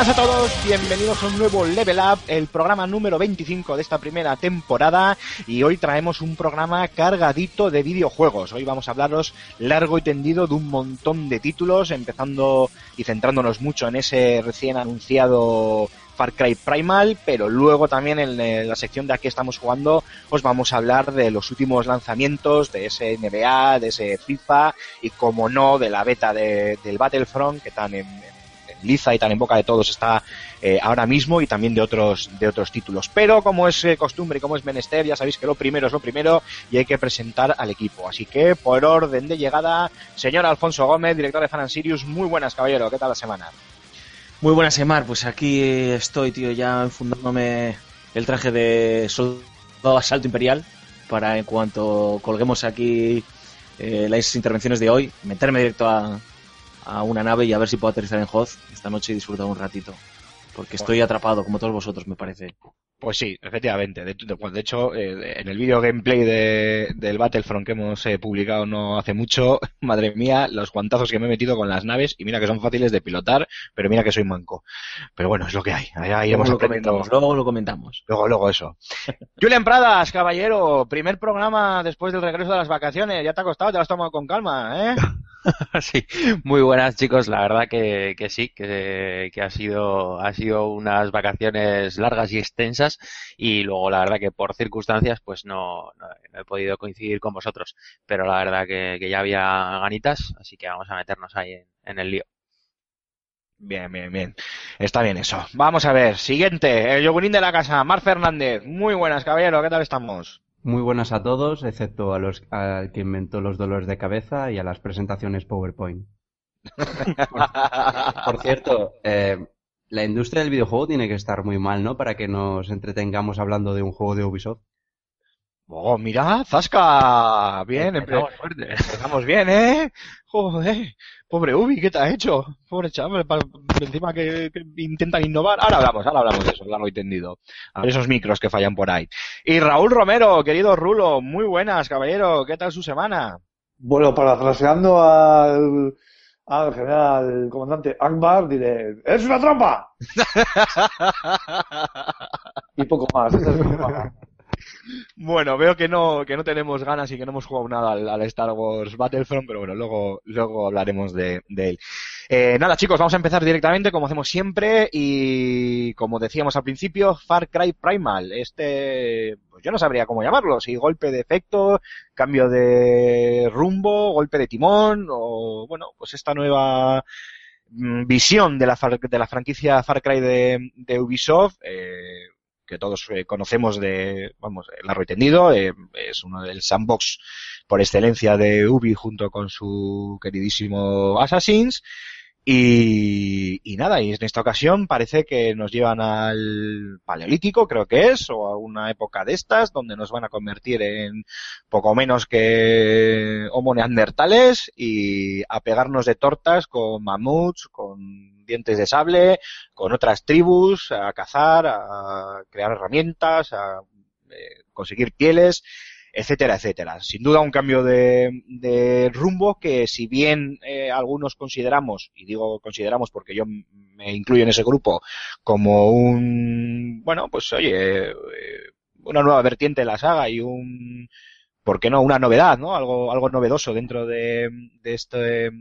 Buenas a todos, bienvenidos a un nuevo Level Up, el programa número 25 de esta primera temporada y hoy traemos un programa cargadito de videojuegos. Hoy vamos a hablaros largo y tendido de un montón de títulos, empezando y centrándonos mucho en ese recién anunciado Far Cry Primal, pero luego también en la sección de aquí estamos jugando os vamos a hablar de los últimos lanzamientos de ese NBA, de ese FIFA y como no de la beta de- del Battlefront que tan en, liza y tan en boca de todos está eh, ahora mismo y también de otros de otros títulos. Pero como es eh, costumbre y como es menester, ya sabéis que lo primero es lo primero y hay que presentar al equipo. Así que por orden de llegada, señor Alfonso Gómez, director de Fan Sirius, muy buenas caballero, ¿qué tal la semana? Muy buenas, Emar. Pues aquí estoy, tío, ya enfundándome el traje de soldado asalto imperial para en cuanto colguemos aquí eh, las intervenciones de hoy, meterme directo a, a una nave y a ver si puedo aterrizar en Hoth esta noche y disfrutar un ratito. Porque estoy atrapado, como todos vosotros, me parece. Pues sí, efectivamente. De, de- pues de hecho, eh, en el vídeo gameplay de, del Battlefront que hemos eh, publicado no hace mucho, madre mía, los guantazos que me he metido con las naves y mira que son fáciles de pilotar, pero mira que soy manco. Pero bueno, es lo que hay. Ahí iremos Luego lo comentamos, luego lo comentamos. Luego, luego eso. Julian Pradas, caballero, primer programa después del regreso de las vacaciones. Ya te ha costado, te lo has tomado con calma, ¿eh? Sí, muy buenas chicos, la verdad que, que sí, que, que ha sido, ha sido unas vacaciones largas y extensas y luego la verdad que por circunstancias pues no, no, he podido coincidir con vosotros, pero la verdad que, que ya había ganitas, así que vamos a meternos ahí en, en el lío. Bien, bien, bien. Está bien eso. Vamos a ver, siguiente, el yogurín de la casa, Mar Fernández. Muy buenas, caballero, ¿qué tal estamos? Muy buenas a todos, excepto a los al que inventó los dolores de cabeza y a las presentaciones PowerPoint. Por cierto, eh, la industria del videojuego tiene que estar muy mal, ¿no? Para que nos entretengamos hablando de un juego de Ubisoft. Oh, mira, Zasca. Bien, empe- Empezamos fuerte. empezamos bien, ¿eh? Joder, pobre Ubi, ¿qué te ha hecho? Pobre chaval, encima que, que intentan innovar. Ahora hablamos, ahora hablamos de eso, largo y tendido. A ver esos micros que fallan por ahí. Y Raúl Romero, querido Rulo, muy buenas, caballero, ¿qué tal su semana? Bueno, parafraseando al, al general comandante Akbar, diré, ¡es una trampa! Y poco más. esa es mi fama. Bueno, veo que no, que no tenemos ganas y que no hemos jugado nada al, Star Wars Battlefront, pero bueno, luego, luego hablaremos de, de él. Eh, nada, chicos, vamos a empezar directamente, como hacemos siempre, y como decíamos al principio, Far Cry Primal. Este, pues yo no sabría cómo llamarlo, si golpe de efecto, cambio de rumbo, golpe de timón, o bueno, pues esta nueva mm, visión de la, de la franquicia Far Cry de, de Ubisoft, eh, que todos eh, conocemos de, vamos, el largo y tendido, eh, es uno del sandbox por excelencia de Ubi junto con su queridísimo Assassins. Y, y nada, y en esta ocasión parece que nos llevan al Paleolítico, creo que es, o a una época de estas, donde nos van a convertir en poco menos que homo neandertales y a pegarnos de tortas con mamuts, con dientes de sable, con otras tribus, a cazar, a crear herramientas, a eh, conseguir pieles, etcétera, etcétera. Sin duda un cambio de, de rumbo que si bien eh, algunos consideramos, y digo consideramos porque yo me incluyo en ese grupo, como un, bueno, pues oye, eh, una nueva vertiente de la saga y un ¿por qué no? Una novedad, ¿no? Algo, algo novedoso dentro de, este,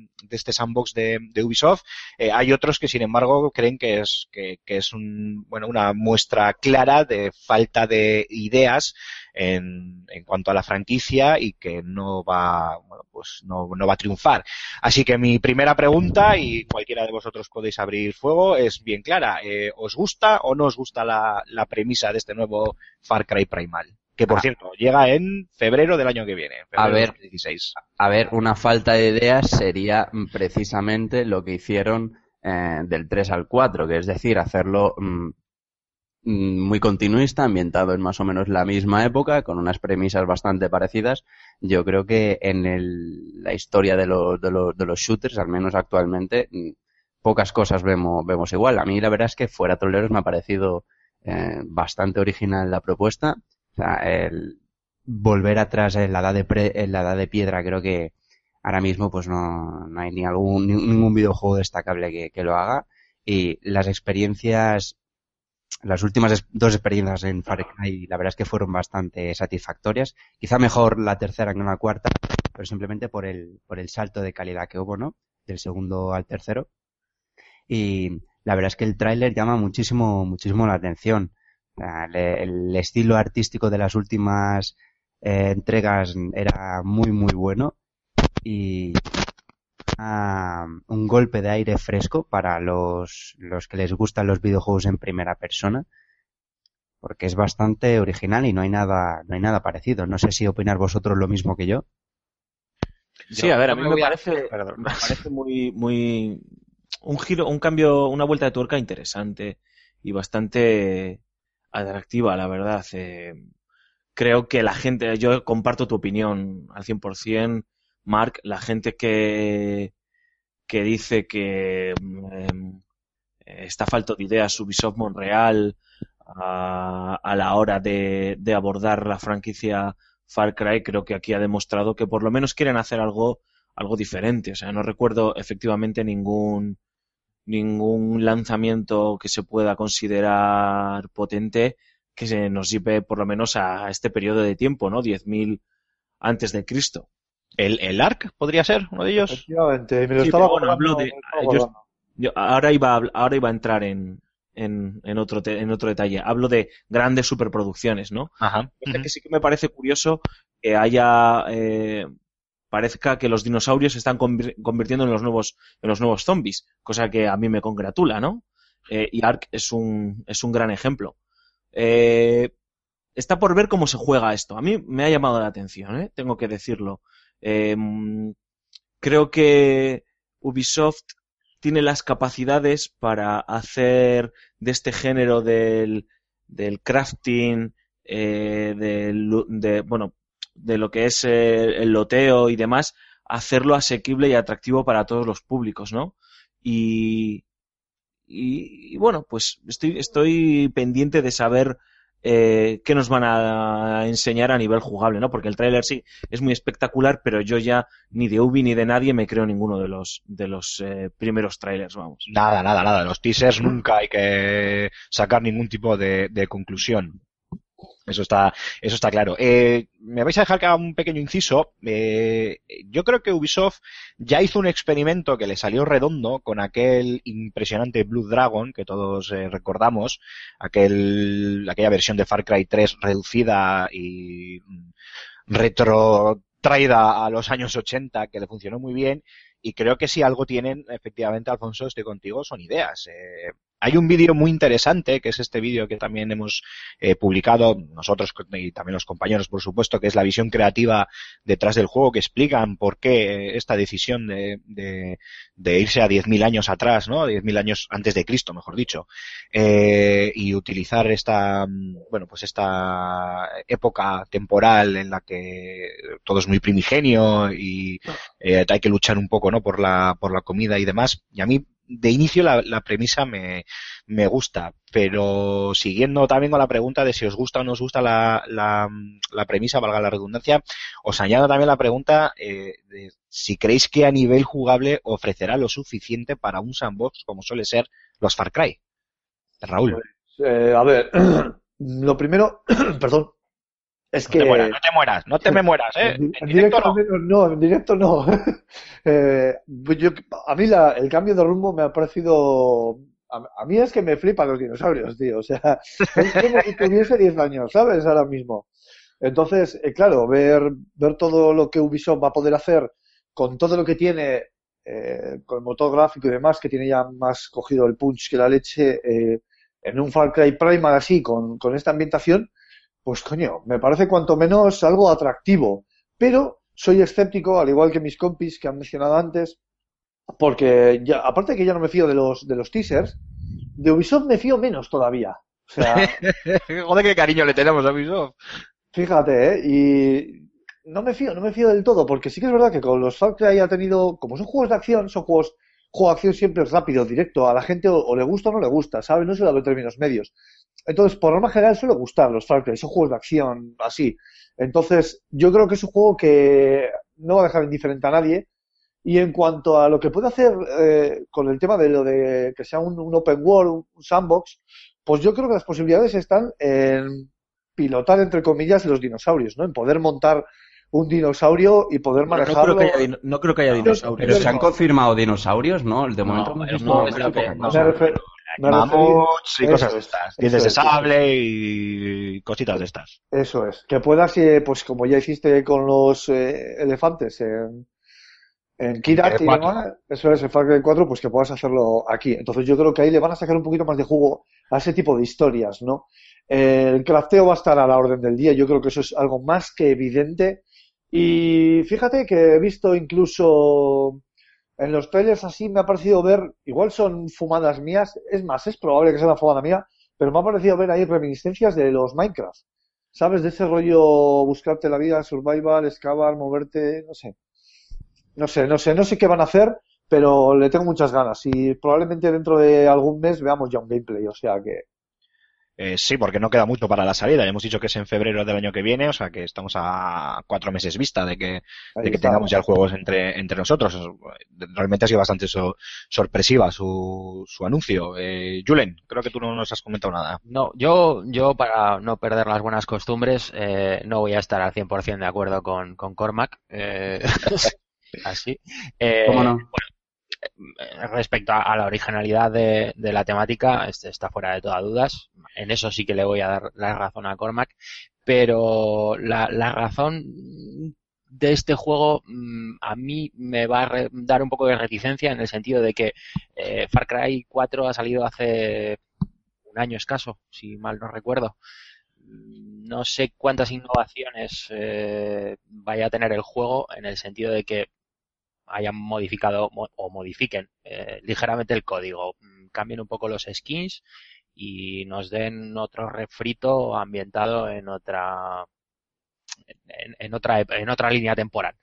sandbox de, Ubisoft. Eh, hay otros que, sin embargo, creen que es, que, es un, bueno, una muestra clara de falta de ideas en, en cuanto a la franquicia y que no va, bueno, pues no, no va a triunfar. Así que mi primera pregunta, y cualquiera de vosotros podéis abrir fuego, es bien clara. Eh, ¿Os gusta o no os gusta la premisa de este nuevo Far Cry Primal? Que por Ah. cierto, llega en febrero del año que viene. A ver. 2016. A ver, una falta de ideas sería precisamente lo que hicieron eh, del 3 al 4, que es decir, hacerlo mm, mm, muy continuista, ambientado en más o menos la misma época, con unas premisas bastante parecidas. Yo creo que en el- la historia de los, de, los, de los shooters, al menos actualmente, mm, pocas cosas vemos, vemos igual. A mí la verdad es que fuera troleros me ha parecido eh, bastante original la propuesta. El volver atrás en la edad de, pre- en la edad de piedra creo que ahora mismo pues no, no hay ni algún ni- ningún videojuego destacable que, que lo haga. Y las experiencias las últimas dos experiencias en Far Cry la verdad es que fueron bastante satisfactorias. Quizá mejor la tercera que la cuarta pero simplemente por el por el salto de calidad que hubo no del segundo al tercero. Y la verdad es que el tráiler llama muchísimo muchísimo la atención el estilo artístico de las últimas eh, entregas era muy muy bueno y ah, un golpe de aire fresco para los, los que les gustan los videojuegos en primera persona porque es bastante original y no hay nada no hay nada parecido no sé si opinar vosotros lo mismo que yo Sí, Yo a ver, a mí me me voy a- parece, Perdón. me parece muy, muy, un giro, un cambio, una vuelta de tuerca interesante y bastante atractiva, la verdad. Eh, creo que la gente, yo comparto tu opinión al 100%, Mark, la gente que, que dice que em, está falto de ideas Ubisoft Montreal a, a la hora de, de abordar la franquicia Far Cry, creo que aquí ha demostrado que por lo menos quieren hacer algo, algo diferente. O sea, no recuerdo efectivamente ningún, ningún lanzamiento que se pueda considerar potente que se nos lleve por lo menos a este periodo de tiempo, ¿no? 10.000 antes de Cristo. ¿El, el ARC podría ser uno de ellos? Efectivamente, me lo Sí, estaba bueno, hablo de- me yo- ahora iba a, ahora iba a entrar en, en, en otro te- en otro detalle. Hablo de grandes superproducciones, ¿no? Ajá. Fíjate que sí que me parece curioso que haya eh, parezca que los dinosaurios se están convir- convirtiendo en los nuevos en los nuevos zombies, cosa que a mí me congratula, ¿no? Eh, y Ark es un es un gran ejemplo. Eh, está por ver cómo se juega esto. A mí me ha llamado la atención, ¿eh? tengo que decirlo. Eh, creo que Ubisoft tiene las capacidades para hacer de este género del, del crafting, del, de, bueno, de lo que es eh, el loteo y demás, hacerlo asequible y atractivo para todos los públicos, ¿no? Y, y, bueno, pues estoy, estoy pendiente de saber eh, qué nos van a enseñar a nivel jugable, ¿no? Porque el tráiler sí es muy espectacular, pero yo ya ni de Ubi ni de nadie me creo ninguno de los de los eh, primeros trailers, vamos. Nada, nada, nada. Los teasers nunca hay que sacar ningún tipo de conclusión. Eso está, eso está claro. Eh, me vais a dejar que haga un pequeño inciso. Eh, yo creo que Ubisoft ya hizo un experimento que le salió redondo con aquel impresionante Blue Dragon que todos eh, recordamos, aquel, aquella versión de Far Cry 3 reducida y mm, retro traída a los años 80 que le funcionó muy bien y creo que si algo tienen, efectivamente, Alfonso, estoy contigo, son ideas. Hay un vídeo muy interesante, que es este vídeo que también hemos eh, publicado nosotros y también los compañeros, por supuesto, que es la visión creativa detrás del juego, que explican por qué esta decisión de, de, de irse a 10.000 años atrás, ¿no? 10.000 años antes de Cristo, mejor dicho, eh, y utilizar esta, bueno, pues esta época temporal en la que todo es muy primigenio y eh, hay que luchar un poco, ¿no? Por la, por la comida y demás. Y a mí, de inicio, la, la premisa me, me gusta, pero siguiendo también con la pregunta de si os gusta o no os gusta la, la, la premisa, valga la redundancia, os añado también la pregunta eh, de si creéis que a nivel jugable ofrecerá lo suficiente para un sandbox como suele ser los Far Cry. Raúl. Eh, a ver, lo primero, perdón, Es No que te mueras, no te mueras, no te me mueras, ¿eh? en, directo menos no, en directo no. Eh, yo- a mí la- el cambio de rumbo me ha parecido... A, a mí es que me flipan los dinosaurios, tío. O sea, es como si tuviese 10 años, ¿sabes? Ahora mismo. Entonces, eh, claro, ver, ver todo lo que Ubisoft va a poder hacer con todo lo que tiene, eh, con el motor gráfico y demás, que tiene ya más cogido el punch que la leche, eh, en un Far Cry Primal así, con, con esta ambientación, pues coño, me parece cuanto menos algo atractivo. Pero soy escéptico, al igual que mis compis que han mencionado antes, porque ya, aparte que yo no me fío de los, de los teasers, de Ubisoft me fío menos todavía. O sea, Joder, qué cariño le tenemos a Ubisoft. Fíjate, ¿eh? Y no me fío, no me fío del todo, porque sí que es verdad que con los Far Cry ha tenido, como son juegos de acción, son juegos, juego de acción siempre es rápido, directo, a la gente o, o le gusta o no le gusta, ¿sabes? No se da en términos medios. Entonces, por norma general suele gustar los Far Cry, son juegos de acción así. Entonces, yo creo que es un juego que no va a dejar indiferente a nadie. Y en cuanto a lo que puede hacer eh, con el tema de lo de que sea un, un open world, un, sandbox, pues yo creo que las posibilidades están en pilotar, entre comillas, los dinosaurios, ¿no? En poder montar un dinosaurio y poder Bueno, no, manejarlo. creo que haya, dino- no creo que haya dinosaurios. Pero se han confirmado dinosaurios, ¿no? De momento No, no, poca no, Mamuts y cosas de es, estas. Dientes de sable y cositas de estas. Eso es, que puedas, eh, pues como ya hiciste con los eh, elefantes en, en Kirat y demás, eso es, en Far Cry 4, pues que puedas hacerlo aquí. Entonces yo creo que ahí le van a sacar un poquito más de jugo a ese tipo de historias, ¿no? El crafteo va a estar a la orden del día, yo creo que eso es algo más que evidente. Y fíjate que he visto incluso en los trailers así, me ha parecido ver, igual son fumadas mías, es más, es probable que sea una fumada mía, pero me ha parecido ver ahí reminiscencias de los Minecraft. ¿Sabes? De ese rollo buscarte la vida, survival, excavar, moverte, no sé. No sé, no sé, no sé qué van a hacer, pero le tengo muchas ganas y probablemente dentro de algún mes veamos ya un gameplay, o sea que Eh, sí, porque no queda mucho para la salida. Ya hemos dicho que es en febrero del año que viene, o sea que estamos a cuatro meses vista de que, de tengamos ya el juego entre, entre nosotros. Realmente ha sido bastante so- sorpresiva su, su anuncio. Eh, Julen, creo que tú no nos has comentado nada. No, yo, yo para no perder las buenas costumbres, eh, no voy a estar al 100% de acuerdo con, con Cormac. eh, así. Eh, ¿Cómo no? Respecto a, la originalidad de, la temática, este está fuera de toda dudas. En eso sí que le voy a dar la razón a Cormac. Pero la, razón de este juego mm, a mí me va a dar un poco de reticencia en el sentido de que eh, Far Cry 4 ha salido hace un año escaso, si mal no recuerdo. No sé cuántas innovaciones eh, vaya a tener el juego en el sentido de que hayan modificado mo- o modifiquen eh, ligeramente el código, mm, cambien un poco los skins y nos den otro refrito ambientado en otra en, en otra en otra línea temporal.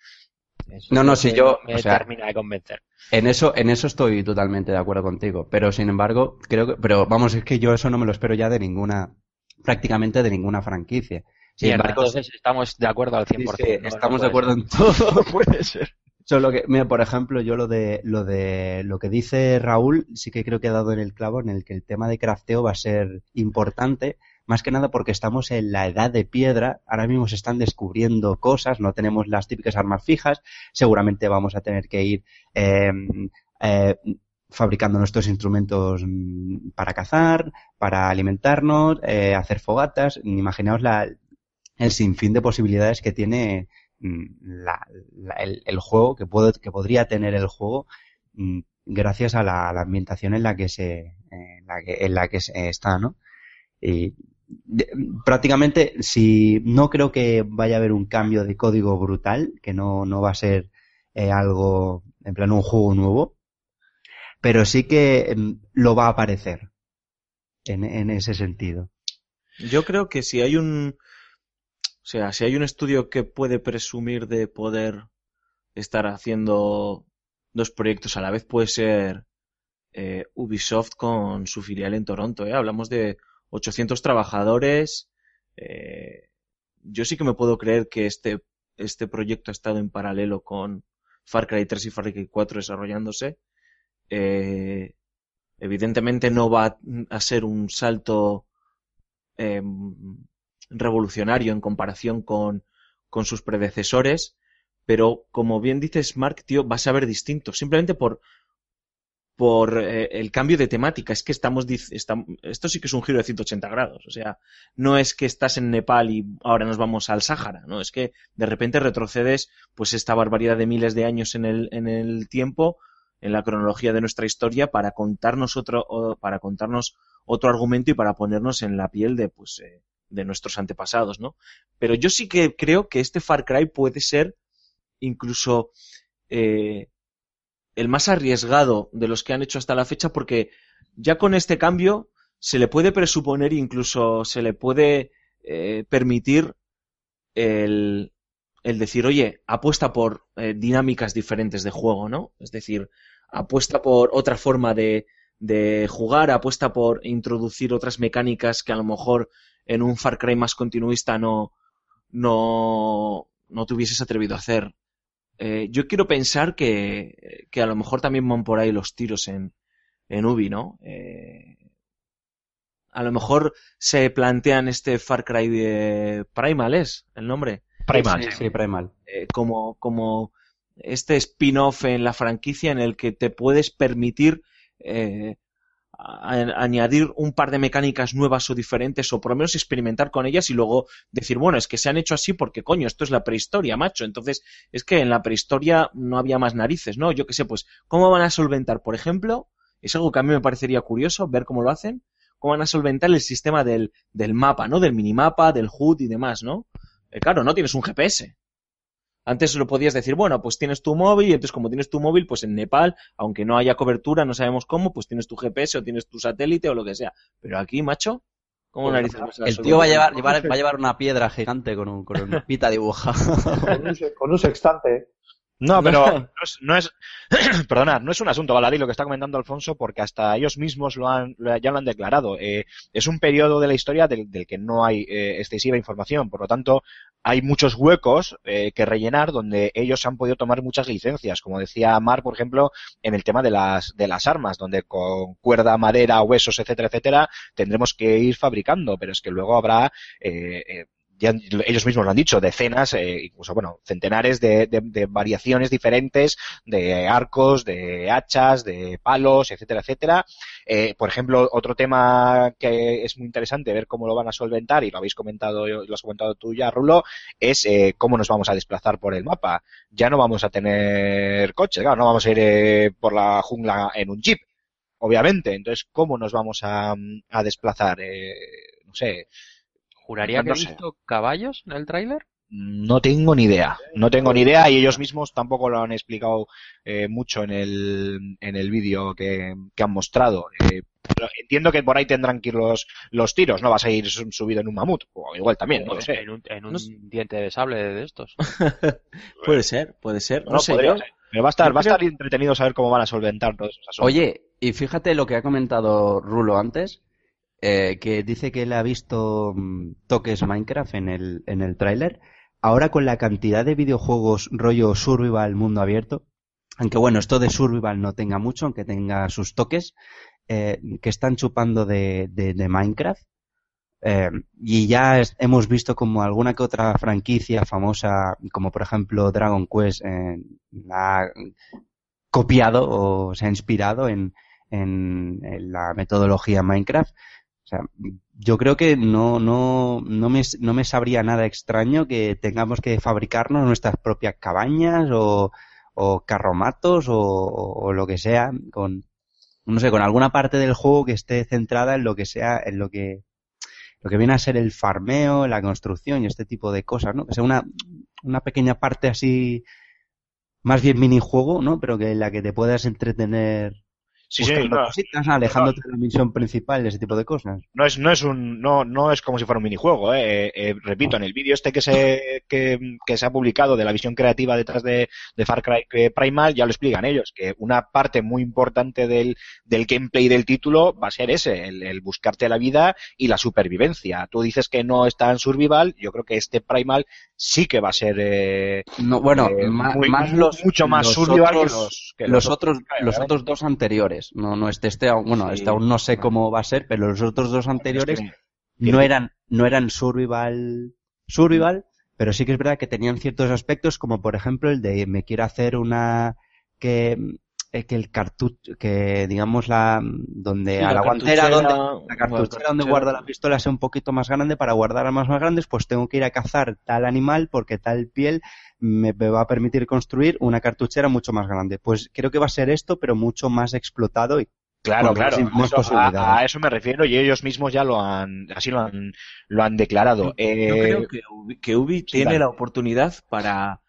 Eso No, no, si yo- me o sea, termina de convencer. En eso, en eso estoy totalmente de acuerdo contigo. Pero sin embargo, creo que, pero vamos, es que yo eso no me lo espero ya de ninguna, prácticamente de ninguna franquicia. Sin embargo, entonces estamos de acuerdo al 100%. sí, sí, ¿no? No estamos de acuerdo ser. en todo. puede ser. Solo que, mira, por ejemplo, yo lo de, lo de, lo que dice Raúl, sí que creo que ha dado en el clavo en el que el tema de crafteo va a ser importante, más que nada porque estamos en la edad de piedra, ahora mismo se están descubriendo cosas, no tenemos las típicas armas fijas, seguramente vamos a tener que ir, eh, eh, fabricando nuestros instrumentos mm, para cazar, para alimentarnos, eh, hacer fogatas, imaginaos la, el sinfín de posibilidades que tiene la- la- el, juego, que, puedo, que podría tener el juego mm, gracias a la, ambientación en la que se, en la que, en la que se está, ¿no? Y prácticamente, si no creo que vaya a haber un cambio de código brutal, que no, no va a ser eh, algo, en plan un juego nuevo, pero sí que mm, lo va a aparecer en, en ese sentido. Yo creo que si hay un, o sea, si hay un estudio que puede presumir de poder estar haciendo dos proyectos a la vez, puede ser eh, Ubisoft con su filial en Toronto. ¿eh? Hablamos de 800 trabajadores. eh, yo sí que me puedo creer que este, este proyecto ha estado en paralelo con Far Cry 3 y Far Cry 4 desarrollándose. Evidentemente no va a ser un salto revolucionario en comparación con, con sus predecesores, pero como bien dices, Mark, tío, vas a ver distinto, simplemente por, por eh, el cambio de temática. Es que estamos, esto sí que es un giro de 180 grados. O sea, no es que estás en Nepal y ahora nos vamos al Sáhara, ¿no? Es que de repente retrocedes, pues, esta barbaridad de miles de años en el, en el tiempo, en la cronología de nuestra historia, para contarnos otro, para contarnos otro argumento y para ponernos en la piel de, pues, eh, de nuestros antepasados, ¿no? Pero yo sí que creo que este Far Cry puede ser incluso eh, el más arriesgado de los que han hecho hasta la fecha porque ya con este cambio se le puede presuponer incluso se le puede eh, permitir el, el decir oye apuesta por eh, dinámicas diferentes de juego no es decir apuesta por otra forma de, de jugar apuesta por introducir otras mecánicas que a lo mejor en un Far Cry más continuista no no no te hubieses atrevido a hacer eh, yo quiero pensar que, que a lo mejor también van por ahí los tiros en, en Ubi, ¿no? Eh, a lo mejor se plantean este Far Cry de Primal, ¿es el nombre? Primal. Sí, sí, Primal. Eh, como, como este spin-off en la franquicia en el que te puedes permitir eh, a- añadir un par de mecánicas nuevas o diferentes o por lo menos experimentar con ellas y luego decir, bueno, es que se han hecho así porque coño, esto es la prehistoria, macho. Entonces, es que en la prehistoria no había más narices, ¿no? Yo qué sé, pues, ¿cómo van a solventar, por ejemplo? Es algo que a mí me parecería curioso ver cómo lo hacen. ¿Cómo van a solventar el sistema del, del mapa, ¿no? Del minimapa, del HUD y demás, ¿no? Eh, claro, no tienes un GPS. Antes lo podías decir, bueno, pues tienes tu móvil y entonces como tienes tu móvil, pues en Nepal, aunque no haya cobertura, no sabemos cómo, pues tienes tu GPS o tienes tu satélite o lo que sea. Pero aquí, macho, ¿cómo narices vas a El tío va a llevar, llevar- va a llevar una piedra gigante con un, con un pita dibujado. Con un, se- con un sextante. No, pero no es, no es perdonad, no es un asunto baladí lo que está comentando Alfonso, porque hasta ellos mismos lo han, lo- ya lo han declarado. Eh, es un periodo de la historia del, del que no hay eh, excesiva información, por lo tanto, hay muchos huecos eh, que rellenar donde ellos han podido tomar muchas licencias, como decía Mar, por ejemplo, en el tema de las, de las armas, donde con cuerda, madera, huesos, etcétera, etcétera, tendremos que ir fabricando, pero es que luego habrá eh, eh, ellos mismos lo han dicho, decenas, eh, incluso, bueno, centenares de, de- variaciones diferentes de arcos, de hachas, de palos, etcétera, etcétera. Eh, por ejemplo, otro tema que es muy interesante ver cómo lo van a solventar, y lo habéis comentado, lo has comentado tú ya, Rulo, es eh, cómo nos vamos a desplazar por el mapa. Ya no vamos a tener coches, claro, no vamos a ir eh, por la jungla en un jeep, obviamente. Entonces, ¿cómo nos vamos a, a desplazar? No sé, Juraría que No he sé. visto caballos en el tráiler. No tengo ni idea, no tengo ni idea y ellos mismos tampoco lo han explicado eh, mucho en el, en el vídeo que, que han mostrado. Eh, pero entiendo que por ahí tendrán que ir los, los tiros, no vas a ir su- subido en un mamut, o igual también, no lo sé. En un, en un No sé. diente de sable de estos. Puede ser, puede ser. No, No, sé, podría yo- ser. Pero va a estar, va a estar entretenido saber cómo van a solventar todos esos asuntos. Oye, y fíjate lo que ha comentado Rulo antes, eh, que dice que él ha visto mm, toques Minecraft en el, en el tráiler. Ahora con la cantidad de videojuegos rollo survival mundo abierto, aunque bueno, esto de survival no tenga mucho, aunque tenga sus toques, eh, que están chupando de, de, Minecraft. Eh, y ya hemos visto como alguna que otra franquicia famosa, como por ejemplo Dragon Quest, ha copiado o se ha inspirado en, en, en la metodología Minecraft. O sea, yo creo que no, no, no, me, no me sabría nada extraño que tengamos que fabricarnos nuestras propias cabañas o, o carromatos o, o lo que sea con, no sé, con alguna parte del juego que esté centrada en lo que sea, en lo que, lo que viene a ser el farmeo, la construcción y este tipo de cosas, ¿no? Que sea una, una pequeña parte así, más bien minijuego, ¿no? Pero que en la que te puedas entretener Sí, sí, no, cositas, alejándote de la misión principal ese tipo de cosas. no es, no es un, no, no es como si fuera un minijuego, eh. Eh, eh, repito, en el vídeo este que se, que, que se ha publicado de la visión creativa detrás de, de Far Cry eh, Primal, ya lo explican ellos, que una parte muy importante del, del gameplay del título va a ser ese, el, el buscarte la vida y la supervivencia. Tú dices que no está en survival, yo creo que este Primal sí que va a ser, No, bueno, muy- más los, mucho más los survival que los, que los otros, los otros dos anteriores. No, no, este, este, aún- bueno, Sí. este aún no sé cómo va a ser, pero los otros dos anteriores Es que- no eran, no eran survival, survival, pero sí que es verdad que tenían ciertos aspectos, como por ejemplo el de me quiero hacer una, que, que el cartucho, que digamos la, donde Sí, a la, la guantera, donde, la bueno, cartuchera donde guarda la pistola sea un poquito más grande, para guardar armas más grandes, pues tengo que ir a cazar tal animal porque tal piel me, va a permitir construir una cartuchera mucho más grande. Pues creo que va a ser esto, pero mucho más explotado y Claro, Con más- claro. Eso- a, a eso me refiero y ellos mismos ya lo han, así lo han, lo han declarado. Eh, Yo creo que Ubi, que Ubi sí, tiene dale. la oportunidad para,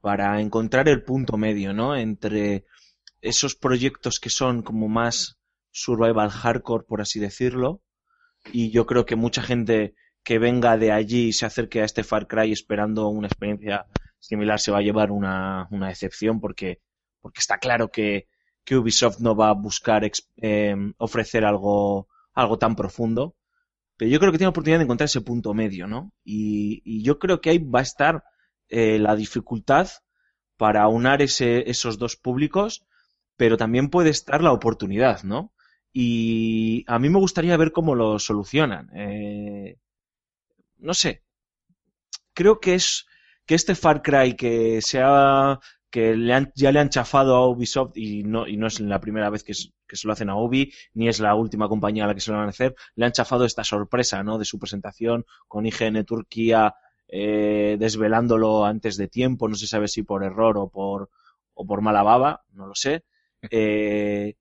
para encontrar el punto medio, ¿no? Entre esos proyectos que son como más survival hardcore, por así decirlo, y yo creo que mucha gente que venga de allí y se acerque a este Far Cry esperando una experiencia similar se va a llevar una, una decepción porque, porque está claro que, Ubisoft no va a buscar eh, ofrecer algo, algo tan profundo. Pero yo creo que tiene la oportunidad de encontrar ese punto medio, ¿no? Y, y yo creo que ahí va a estar eh, la dificultad para aunar ese, esos dos públicos, pero también puede estar la oportunidad, ¿no? Y a mí me gustaría ver cómo lo solucionan. Eh, no sé. Creo que es que este Far Cry que se ha que le han- ya le han chafado a Ubisoft y no, y no es la primera vez que, se lo hacen a Ubi, ni es la última compañía a la que se lo van a hacer, le han chafado esta sorpresa, ¿no? De su presentación con IGN Turquía eh, desvelándolo antes de tiempo, no se sabe si por error o por, o por mala baba, no lo sé. Eh,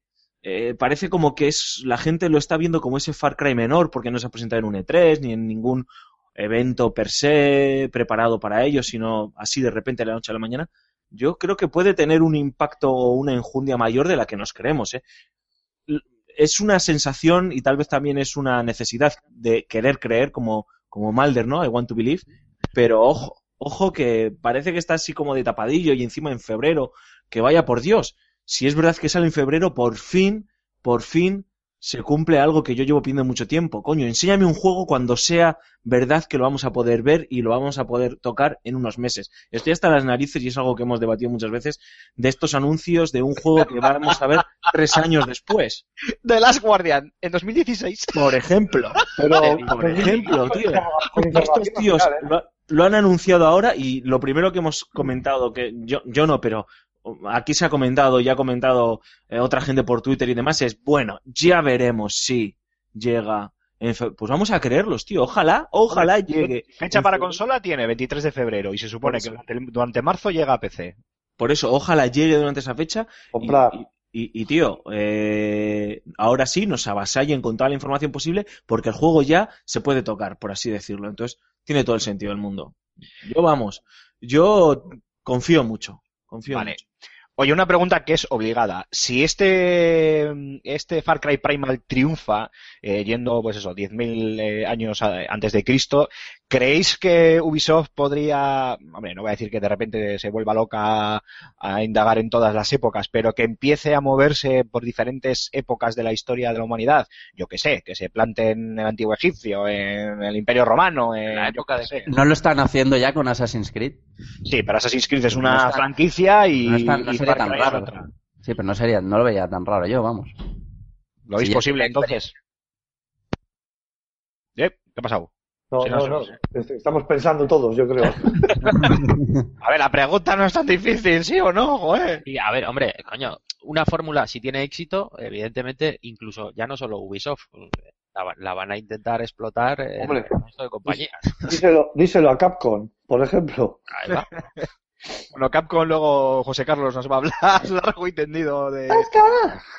eh, parece como que es la gente lo está viendo como ese Far Cry menor porque no se ha presentado en un E3 ni en ningún evento per se preparado para ello, sino así de repente de la noche a la mañana. Yo creo que puede tener un impacto o una enjundia mayor de la que nos creemos. ¿eh? Es una sensación y tal vez también es una necesidad de querer creer como, como Mulder, ¿no? I want to believe. Pero ojo, ojo que parece que está así como de tapadillo y encima en febrero, que vaya por Dios. Si es verdad que sale en febrero, por fin, por fin se cumple algo que yo llevo pidiendo mucho tiempo. Coño, enséñame un juego cuando sea verdad que lo vamos a poder ver y lo vamos a poder tocar en unos meses. Estoy hasta las narices y es algo que hemos debatido muchas veces de estos anuncios de un juego que vamos a ver tres años después. The Last Guardian, en 2016. Por ejemplo. Pero, Por ejemplo, tío. Estos tíos lo, lo han anunciado ahora y lo primero que hemos comentado, que yo, yo no, pero aquí se ha comentado y ha comentado eh, otra gente por Twitter y demás, es, bueno, ya veremos si llega. en fe- pues vamos a creerlos, tío. Ojalá, ojalá llegue. Fecha para consola tiene 23 de febrero y se supone que durante, durante marzo llega a PC. Por eso, ojalá llegue durante esa fecha. Y, Comprar. y- y- y, tío, eh, ahora sí nos avasallen con toda la información posible porque el juego ya se puede tocar, por así decirlo. Entonces, tiene todo el sentido del mundo. Yo, vamos, yo confío mucho. Confío Vale. mucho. Oye, una pregunta que es obligada. Si este, este Far Cry Primal triunfa, eh, yendo, pues eso, 10.000 eh, años a- antes de Cristo, ¿creéis que Ubisoft podría, hombre, no voy a decir que de repente se vuelva loca a, a indagar en todas las épocas, pero que empiece a moverse por diferentes épocas de la historia de la humanidad? Yo que sé, que se plante en el antiguo egipcio, en el Imperio Romano, en la época qué de- sé. ¿No lo están haciendo ya con Assassin's Creed? Sí, pero Assassin's Creed es No una está- franquicia y, no está- no y sería Far tan raro. otra. Sí, pero no sería, no lo veía tan raro yo, vamos. ¿Lo veis Sí, posible entonces? ¿Eh? ¿Qué ha pasado? No, no, no, no. Est- Estamos pensando todos, yo creo. A ver, la pregunta no es tan difícil, ¿sí o no? Joder. Y a ver, hombre, coño, una fórmula si tiene éxito, evidentemente, incluso ya no solo Ubisoft, la, va- la van a intentar explotar en Hombre. el resto de compañías. Díselo, díselo a Capcom, por ejemplo. Ahí va. Bueno, Capcom luego José Carlos nos va a hablar largo y tendido de,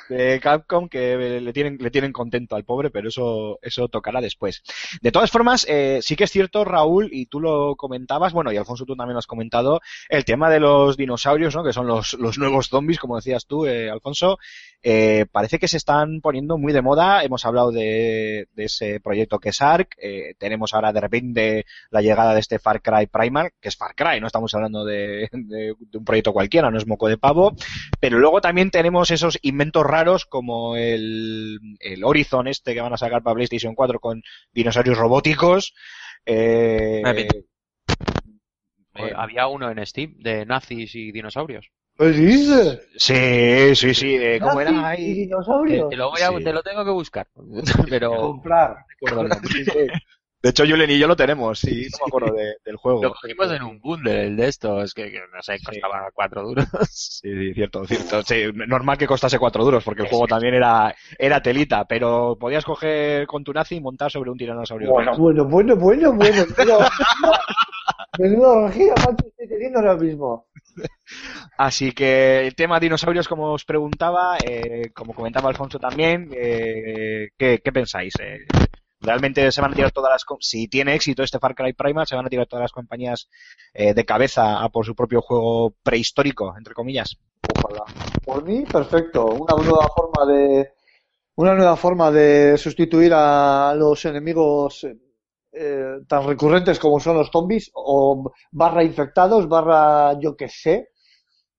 de Capcom que le tienen, le tienen contento al pobre, pero eso, eso tocará después. De todas formas, eh, sí que es cierto, Raúl, y tú lo comentabas, bueno, y Alfonso tú también lo has comentado, el tema de los dinosaurios, ¿no? Que son los, los nuevos zombies, como decías tú, eh, Alfonso, eh, parece que se están poniendo muy de moda. Hemos hablado de, de ese proyecto que es ARK, eh, tenemos ahora de repente la llegada de este Far Cry Primal, que es Far Cry, no estamos hablando de, de- de un proyecto cualquiera, no es moco de pavo, pero luego también tenemos esos inventos raros como el, el Horizon este que van a sacar para PlayStation 4 con dinosaurios robóticos. Eh, Rabbit. Eh, había uno en Steam de nazis y dinosaurios. ¿Qué dices? sí, sí, sí, eh, ¿cómo era ¿Nazis y ahí? Te, dinosaurios? te lo voy a- Sí. te lo tengo que buscar. Pero Comprar. De hecho, Julen y yo lo tenemos, sí, no me acuerdo de- del juego. Lo cogimos en un bundle, el de estos, que, que no sé, costaba cuatro duros. Sí, sí, cierto, cierto. Sí, normal que costase cuatro duros, porque el juego también era, era telita, pero podías coger con tu nazi y montar sobre un tiranosaurio. Bueno, bueno, bueno, bueno, bueno. Pero, menuda orgía, macho, estoy teniendo ahora mismo. Así que el tema dinosaurios, como os preguntaba, eh, como comentaba Alfonso también, eh, ¿qué, qué pensáis? Eh, ¿Realmente se van a tirar todas las... Si tiene éxito este Far Cry Primal, se van a tirar todas las compañías eh, de cabeza a por su propio juego prehistórico, entre comillas? Ojalá. Por mí, perfecto. Una nueva forma de una nueva forma de sustituir a los enemigos eh, tan recurrentes como son los zombies o barra infectados, barra yo que sé.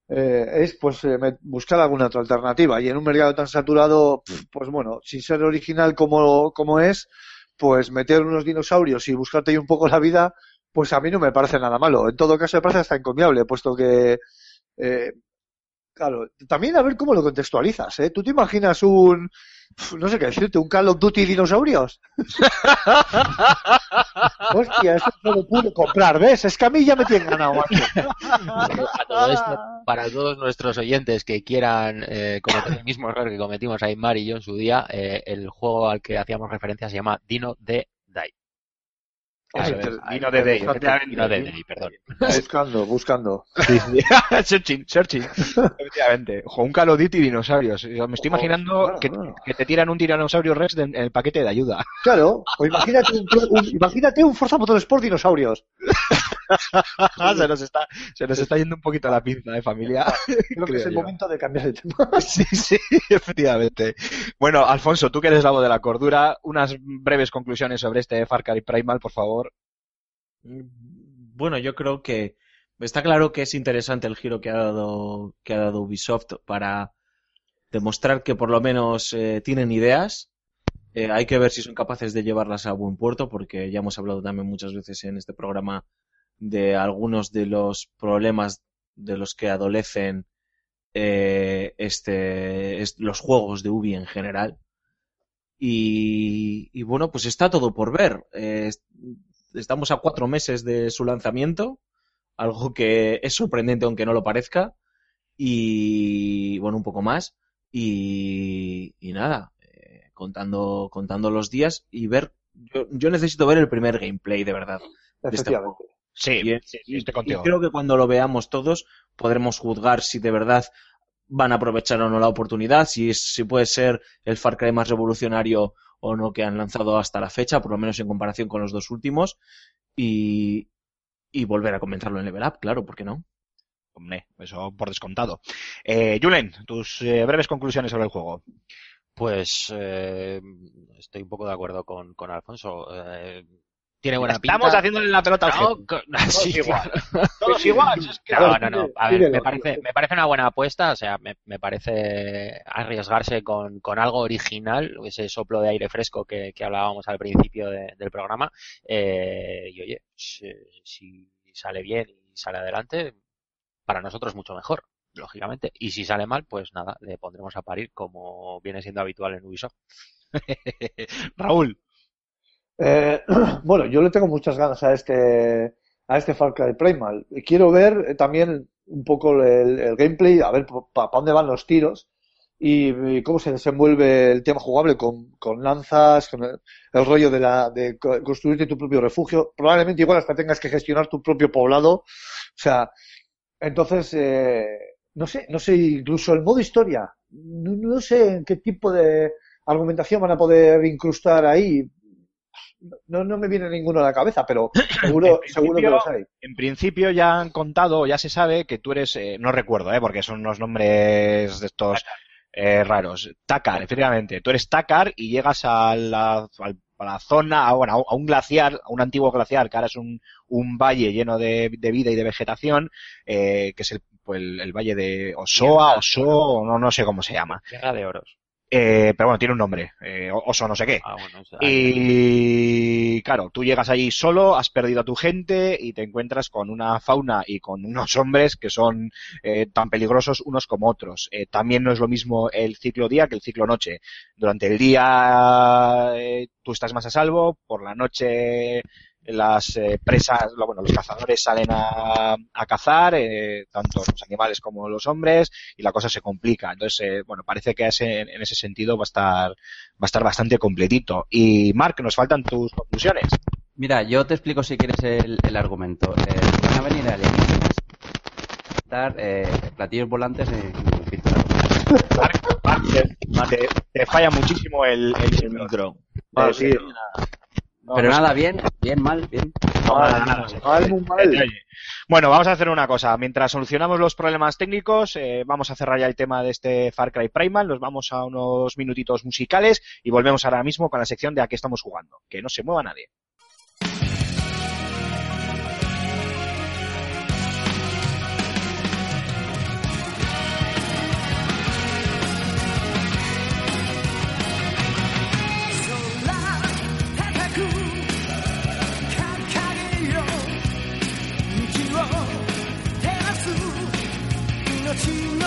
Eh, es pues eh, buscar alguna otra alternativa. Y en un mercado tan saturado pues bueno sin ser original como, como es pues meter unos dinosaurios y buscarte ahí un poco la vida pues a mí no me parece nada malo. En todo caso me parece hasta encomiable puesto que eh, Claro, también a ver cómo lo contextualizas, ¿eh? ¿Tú te imaginas un, no sé qué decirte, un Call of Duty dinosaurios? Hostia, eso no lo pude comprar, ¿ves? Es que a mí ya me tienen ganado, todo esto, para todos nuestros oyentes que quieran eh, cometer el mismo error que cometimos Aymar y yo en su día, eh, el juego al que hacíamos referencia se llama Dino de Eso es, Dino de Day. Dino de Die, perdón. Buscando, buscando. searching, searching. Efectivamente. Ojo, un Call of Duty dinosaurios. Me estoy imaginando claro, que, claro. que te tiran un tiranosaurio Rex de- en el paquete de ayuda. Claro, o imagínate un, un- imagínate un Forza Motorsport dinosaurios. se, nos está, se nos está yendo un poquito la pinza, ¿eh, familia? Creo que es el yo. momento de cambiar de tema. Sí, sí, efectivamente. Bueno, Alfonso, tú que eres la voz de la cordura, unas breves conclusiones sobre este Far Cry Primal, por favor. Bueno, yo creo que está claro que es interesante el giro que ha dado, que ha dado Ubisoft para demostrar que por lo menos eh, tienen ideas. Eh, hay que ver si son capaces de llevarlas a buen puerto, porque ya hemos hablado también muchas veces en este programa de algunos de los problemas de los que adolecen eh, este, es- los juegos de Ubi en general. Y, y bueno, pues está todo por ver. Eh, est- estamos a cuatro meses de su lanzamiento, algo que es sorprendente aunque no lo parezca. Y bueno, un poco más. Y, y nada, eh, contando, contando los días y ver. Yo, yo necesito ver el primer gameplay de verdad. de este juego. Sí, Y, sí, sí, y- estoy y contigo. creo que cuando lo veamos todos podremos juzgar si de verdad van a aprovechar o no la oportunidad, si, es- si puede ser el Far Cry más revolucionario o no que han lanzado hasta la fecha, por lo menos en comparación con los dos últimos, y, y volver a comentarlo en Level Up, claro, ¿por qué no? Hombre, eso por descontado. Eh, Julen, tus eh, breves conclusiones sobre el juego. Pues eh, estoy un poco de acuerdo con, con Alfonso. Eh, tiene buena pinta. Estamos haciéndole la pelota al No, jefe. sí, igual. claro. Todos igual. es que- No, no, no. A ver, me parece, me parece una buena apuesta. O sea, me, me parece arriesgarse con, con algo original, ese soplo de aire fresco que, que hablábamos al principio de- del programa. Eh, y oye, si, si sale bien y sale adelante, para nosotros mucho mejor, lógicamente. Y si sale mal, pues nada, le pondremos a parir como viene siendo habitual en Ubisoft. Raúl. Eh, bueno, yo le tengo muchas ganas a este, a este Far Cry Primal. Quiero ver eh, también un poco el, el gameplay, a ver para dónde van los tiros y, cómo se desenvuelve el tema jugable con, con lanzas, con el, rollo de, la, de co- construirte tu propio refugio. Probablemente igual hasta tengas que gestionar tu propio poblado. O sea, entonces, eh, no sé, no sé, incluso el modo historia. No, no sé en qué tipo de argumentación van a poder incrustar ahí. No, no me viene ninguno a la cabeza, pero seguro, que principio- los hay. En principio ya han contado, ya se sabe que tú eres, eh, no recuerdo, eh, porque son unos nombres de estos eh, raros. Takar, efectivamente. Tú eres Takar y llegas a la, al- a la zona, a, bueno, a un glaciar, a un antiguo glaciar, que ahora es un, un valle lleno de, de vida y de vegetación, eh, que es el, pues, el, el valle de Osoa, Oso, no, no sé cómo se llama. Guerra de oros. Eh, pero bueno, tiene un nombre, eh, oso no sé qué. Ah, bueno, Y claro, tú llegas allí solo, has perdido a tu gente y te encuentras con una fauna y con unos hombres que son eh, tan peligrosos unos como otros. Eh, también no es lo mismo el ciclo día que el ciclo noche. Durante el día eh, tú estás más a salvo, por la noche las eh, presas, lo- bueno, los cazadores salen a, a cazar, eh, tanto los animales como los hombres, y la cosa se complica. Entonces, eh, bueno, parece que ese- en ese sentido va a estar, va a estar bastante completito. Y Mark, nos faltan tus conclusiones. Mira, yo te explico si quieres el, el argumento. Eh, van a venir alienígenas a dar eh, platillos volantes en. Mark, Mark, te, te- te falla muchísimo el, el, El micro. Ah, sí. No, Pero no nada, bien, bien, mal, bien. Bueno, vamos a hacer una cosa. Mientras solucionamos los problemas técnicos, eh, vamos a cerrar ya el tema de este Far Cry Primal. Nos vamos a unos minutitos musicales y volvemos ahora mismo con la sección de a qué estamos jugando. Que no se mueva nadie.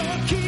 No one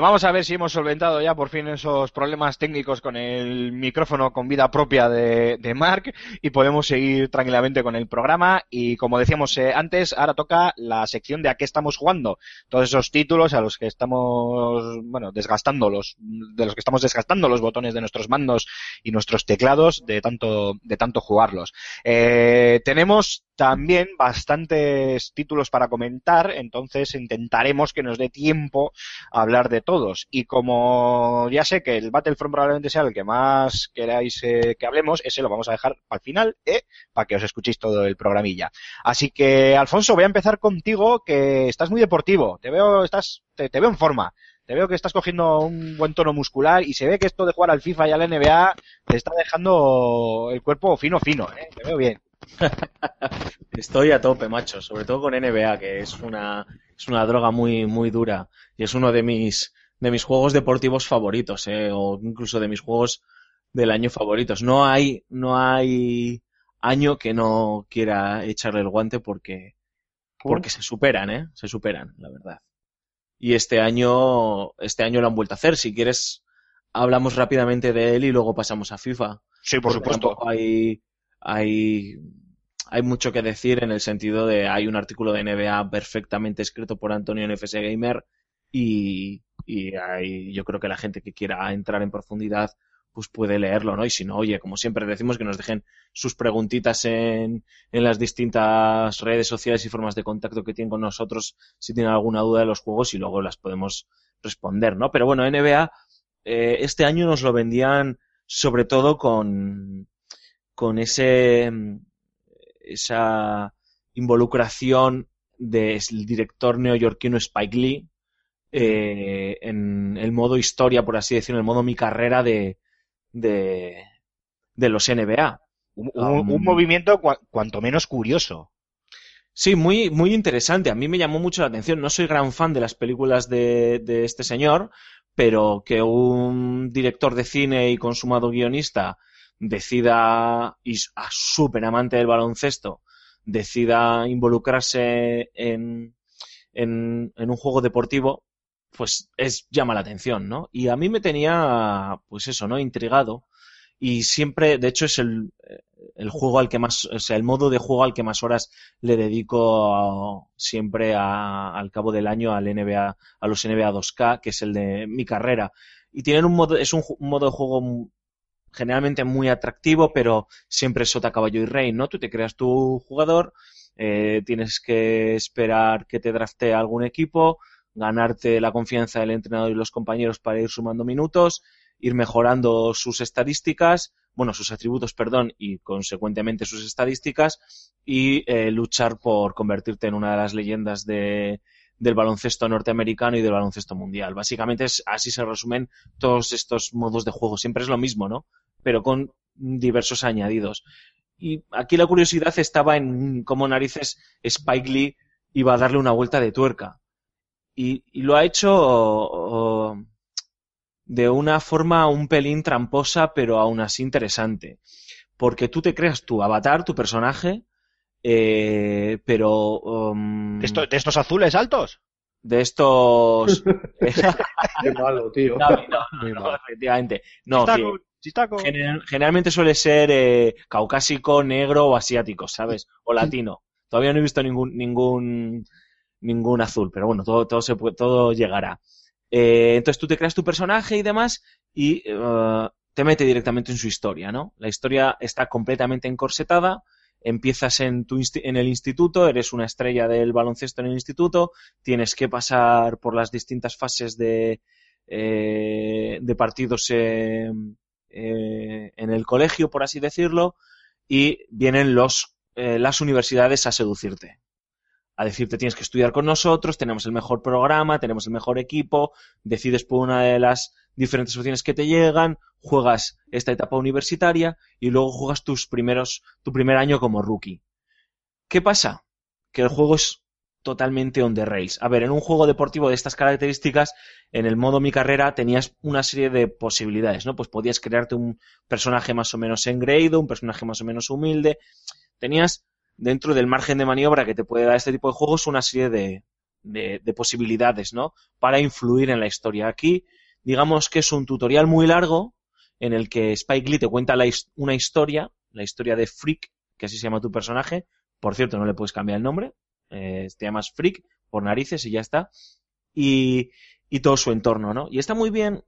Vamos a ver si hemos solventado ya por fin esos problemas técnicos con el micrófono con vida propia de, de Mark y podemos seguir tranquilamente con el programa. Y como decíamos eh, antes, ahora toca la sección de a qué estamos jugando. Todos esos títulos a los que estamos, bueno, desgastando los, de los que estamos desgastando los botones de nuestros mandos y nuestros teclados de tanto, de tanto jugarlos. Eh, tenemos también bastantes títulos para comentar, entonces intentaremos que nos dé tiempo a hablar de todos. Y como ya sé que el Battlefront probablemente sea el que más queráis eh, que hablemos, ese lo vamos a dejar al final, eh, para que os escuchéis todo el programilla. Así que, Alfonso, voy a empezar contigo, que estás muy deportivo. Te veo, estás, te, te veo en forma. Te veo que estás cogiendo un buen tono muscular y se ve que esto de jugar al FIFA y al NBA te está dejando el cuerpo fino, fino, ¿eh? Te veo bien. Estoy a tope, macho, sobre todo con NBA, que es una, es una droga muy, muy dura y es uno de mis, de mis juegos deportivos favoritos, eh, o incluso de mis juegos del año favoritos. No hay, no hay año que no quiera echarle el guante porque, porque se superan, eh, se superan, la verdad. Y este año, este año lo han vuelto a hacer. Si quieres, hablamos rápidamente de él y luego pasamos a FIFA. Sí, por Porque supuesto. hay, hay, hay mucho que decir en el sentido de hay un artículo de NBA perfectamente escrito por Antonio en FS Gamer y, y hay, yo creo que la gente que quiera entrar en profundidad pues puede leerlo, ¿no? Y si no, oye, como siempre decimos que nos dejen sus preguntitas en, en las distintas redes sociales y formas de contacto que tienen con nosotros si tienen alguna duda de los juegos y luego las podemos responder, ¿no? Pero bueno, NBA eh, este año nos lo vendían sobre todo con, con ese, esa involucración del director neoyorquino Spike Lee eh, en el modo historia, por así decirlo, en el modo mi carrera de, de, de los NBA. Un, un- un movimiento cua- cuanto menos curioso. Sí, muy, muy interesante. A mí me llamó mucho la atención. No soy gran fan de las películas de, de este señor, pero que un director de cine y consumado guionista decida, y a súper amante del baloncesto, decida involucrarse en, en, en un juego deportivo, pues es, llama la atención, ¿no? Y a mí me tenía, pues eso, ¿no? Intrigado. Y siempre, de hecho, es el, el juego al que más, o sea, el modo de juego al que más horas le dedico siempre a- al cabo del año al NBA, a los NBA 2K, que es el de mi carrera. Y tienen un modo, es un, modo de juego generalmente muy atractivo, pero siempre es sota, caballo y rey, ¿no? Tú te creas tu jugador, eh, tienes que esperar que te draftee algún equipo, ganarte la confianza del entrenador y los compañeros para ir sumando minutos, ir mejorando sus estadísticas, bueno, sus atributos, perdón, y consecuentemente sus estadísticas, y eh, luchar por convertirte en una de las leyendas de, del baloncesto norteamericano y del baloncesto mundial. Básicamente es, así se resumen todos estos modos de juego. Siempre es lo mismo, ¿no? Pero con diversos añadidos. Y aquí la curiosidad estaba en cómo narices Spike Lee iba a darle una vuelta de tuerca. Y, y lo ha hecho de una forma un pelín tramposa, pero aún así interesante. Porque tú te creas tu avatar, tu personaje, eh, pero um, ¿De, esto- de estos azules altos? de estos... Qué malo, tío. No, no, no, no, efectivamente. No, Chistaco, que chistaco. general- generalmente suele ser eh, caucásico, negro o asiático, ¿sabes? O latino. Todavía no he visto ningún ningún ningún azul, pero bueno, todo todo se puede- todo llegará. Eh, entonces tú te creas tu personaje y demás y eh, te mete directamente en su historia, ¿no? La historia está completamente encorsetada. Empiezas en, tu en el instituto, eres una estrella del baloncesto en el instituto, tienes que pasar por las distintas fases de, eh, de partidos eh, eh, en el colegio, por así decirlo, y vienen los, las universidades a seducirte. A decirte tienes que estudiar con nosotros, tenemos el mejor programa, tenemos el mejor equipo, decides por una de las diferentes opciones que te llegan, juegas esta etapa universitaria y luego juegas tus primeros, tu primer año como rookie. ¿Qué pasa? Que el juego es totalmente on the rails. A ver, en un juego deportivo de estas características, en el modo mi carrera tenías una serie de posibilidades, ¿no? Pues podías crearte un personaje más o menos engreído, un personaje más o menos humilde. Tenías dentro del margen de maniobra que te puede dar este tipo de juegos una serie de, de, de posibilidades, ¿no? Para influir en la historia. Aquí, digamos que es un tutorial muy largo en el que Spike Lee te cuenta una historia, la historia de Freak, que así se llama tu personaje. Por cierto, no le puedes cambiar el nombre. eh, te llamas Freak por narices y ya está. Y, y todo su entorno, ¿no? Y está muy bien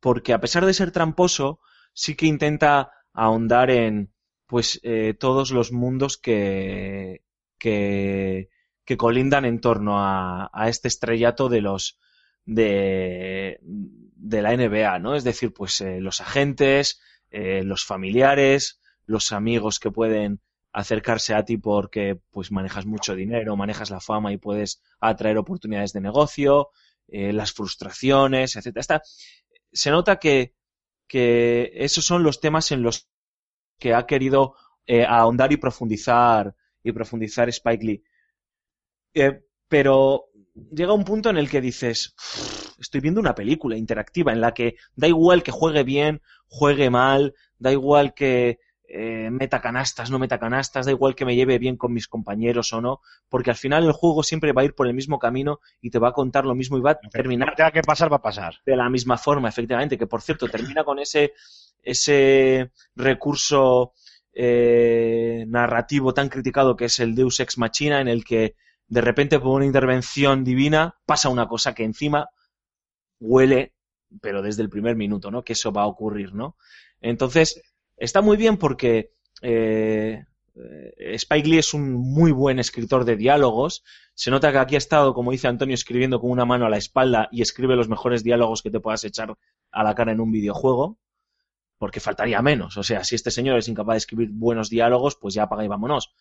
porque a pesar de ser tramposo, sí que intenta ahondar en pues eh, todos los mundos que, que, colindan en torno a, a este estrellato de los de, de la NBA, ¿no? Es decir, pues eh, los agentes, eh, los familiares, los amigos que pueden acercarse a ti porque pues manejas mucho dinero, manejas la fama y puedes atraer oportunidades de negocio, las frustraciones, etcétera. Está, se nota que, que esos son los temas en los que ha querido eh, ahondar y profundizar y profundizar Spike Lee. Eh, pero llega un punto en el que dices, "Uf, estoy viendo una película interactiva en la que da igual que juegue bien, juegue mal, da igual que eh, meta canastas, no meta canastas, da igual que me lleve bien con mis compañeros o no, porque al final el juego siempre va a ir por el mismo camino y te va a contar lo mismo y va a terminar que tenga que pasar, va a pasar. de la misma forma, efectivamente, que por cierto termina con ese, ese recurso eh, narrativo tan criticado que es el Deus Ex Machina, en el que de repente por una intervención divina pasa una cosa que encima huele, pero desde el primer minuto, ¿no? Que eso va a ocurrir, ¿no? Entonces, está muy bien porque eh, Spike Lee es un muy buen escritor de diálogos. Se nota que aquí ha estado, como dice Antonio, escribiendo con una mano a la espalda y escribe los mejores diálogos que te puedas echar a la cara en un videojuego. Porque faltaría menos. O sea, si este señor es incapaz de escribir buenos diálogos, pues ya apaga y vámonos.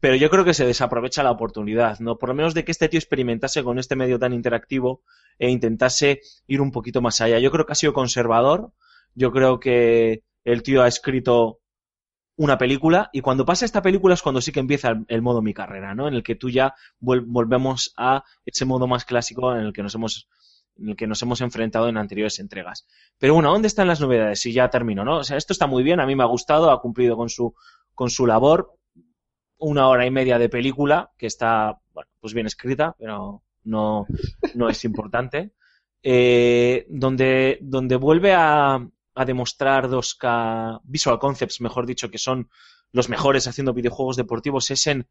Pero yo creo que se desaprovecha la oportunidad, ¿no? Por lo menos de que este tío experimentase con este medio tan interactivo e intentase ir un poquito más allá. Yo creo que ha sido conservador. Yo creo que el tío ha escrito una película y cuando pasa esta película es cuando sí que empieza el, modo mi carrera, ¿no? En el que tú ya volvemos a ese modo más clásico en el que nos hemos en el que nos hemos enfrentado en anteriores entregas. Pero bueno, ¿dónde están las novedades? Si ya termino, ¿no? O sea, esto está muy bien, a mí me ha gustado, ha cumplido con su con su labor. Una hora y media de película que está, bueno, pues bien escrita, pero no, no es importante. Eh, donde, donde vuelve a, a demostrar 2K Visual Concepts, mejor dicho, que son los mejores haciendo videojuegos deportivos, es en,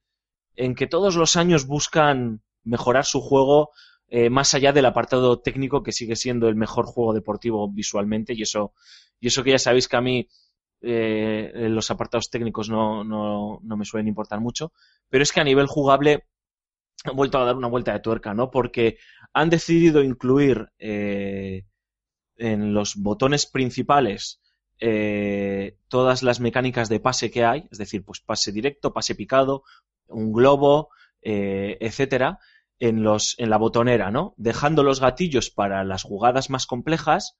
en que todos los años buscan mejorar su juego eh, más allá del apartado técnico que sigue siendo el mejor juego deportivo visualmente y eso, y eso que ya sabéis que a mí eh, los apartados técnicos no, no, no me suelen importar mucho, pero es que a nivel jugable han vuelto a dar una vuelta de tuerca, ¿no? Porque han decidido incluir eh, en los botones principales eh, todas las mecánicas de pase que hay, es decir, pues pase directo, pase picado, un globo, eh, etcétera, en los en la botonera, ¿no? Dejando los gatillos para las jugadas más complejas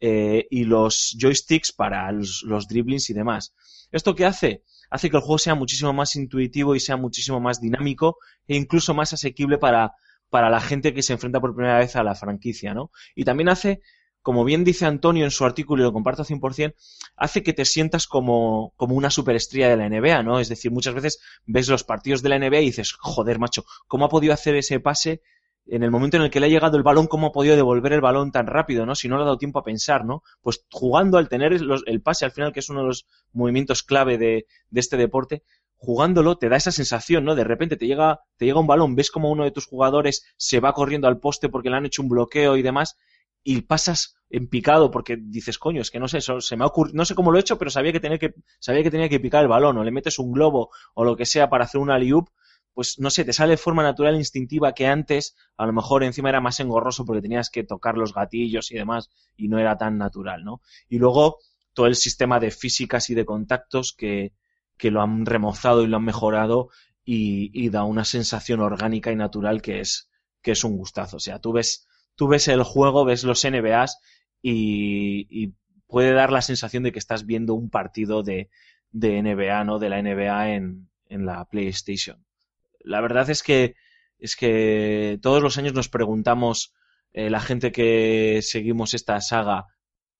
eh, y los joysticks para los, los dribblings y demás. ¿Esto qué hace? Hace que el juego sea muchísimo más intuitivo y sea muchísimo más dinámico e incluso más asequible para, para la gente que se enfrenta por primera vez a la franquicia, ¿no? Y también hace, como bien dice Antonio en su artículo y lo comparto 100%, hace que te sientas como, como una superestrella de la NBA, ¿no? Es decir, muchas veces ves los partidos de la NBA y dices, joder, macho, ¿cómo ha podido hacer ese pase en el momento en el que le ha llegado el balón, cómo ha podido devolver el balón tan rápido, ¿no? Si no le ha dado tiempo a pensar, ¿no? Pues jugando al tener el pase al final, que es uno de los movimientos clave de, de este deporte, jugándolo te da esa sensación, ¿no? De repente te llega, te llega un balón, ves como uno de tus jugadores se va corriendo al poste porque le han hecho un bloqueo y demás, y pasas en picado porque dices, coño, es que no sé, se me ha ocurrido, no sé cómo lo he hecho, pero sabía que tenía que, sabía que tenía que picar el balón, o le metes un globo o lo que sea para hacer una alley pues no sé, te sale de forma natural instintiva que antes a lo mejor encima era más engorroso porque tenías que tocar los gatillos y demás y no era tan natural, ¿no? Y luego todo el sistema de físicas y de contactos que, que lo han remozado y lo han mejorado y, y da una sensación orgánica y natural que es, que es un gustazo. O sea, tú ves, tú ves el juego, ves los NBAs y, puede dar la sensación de que estás viendo un partido de, de NBA, ¿no? De la NBA en, en la PlayStation. La verdad es que, es que todos los años nos preguntamos, eh, la gente que seguimos esta saga,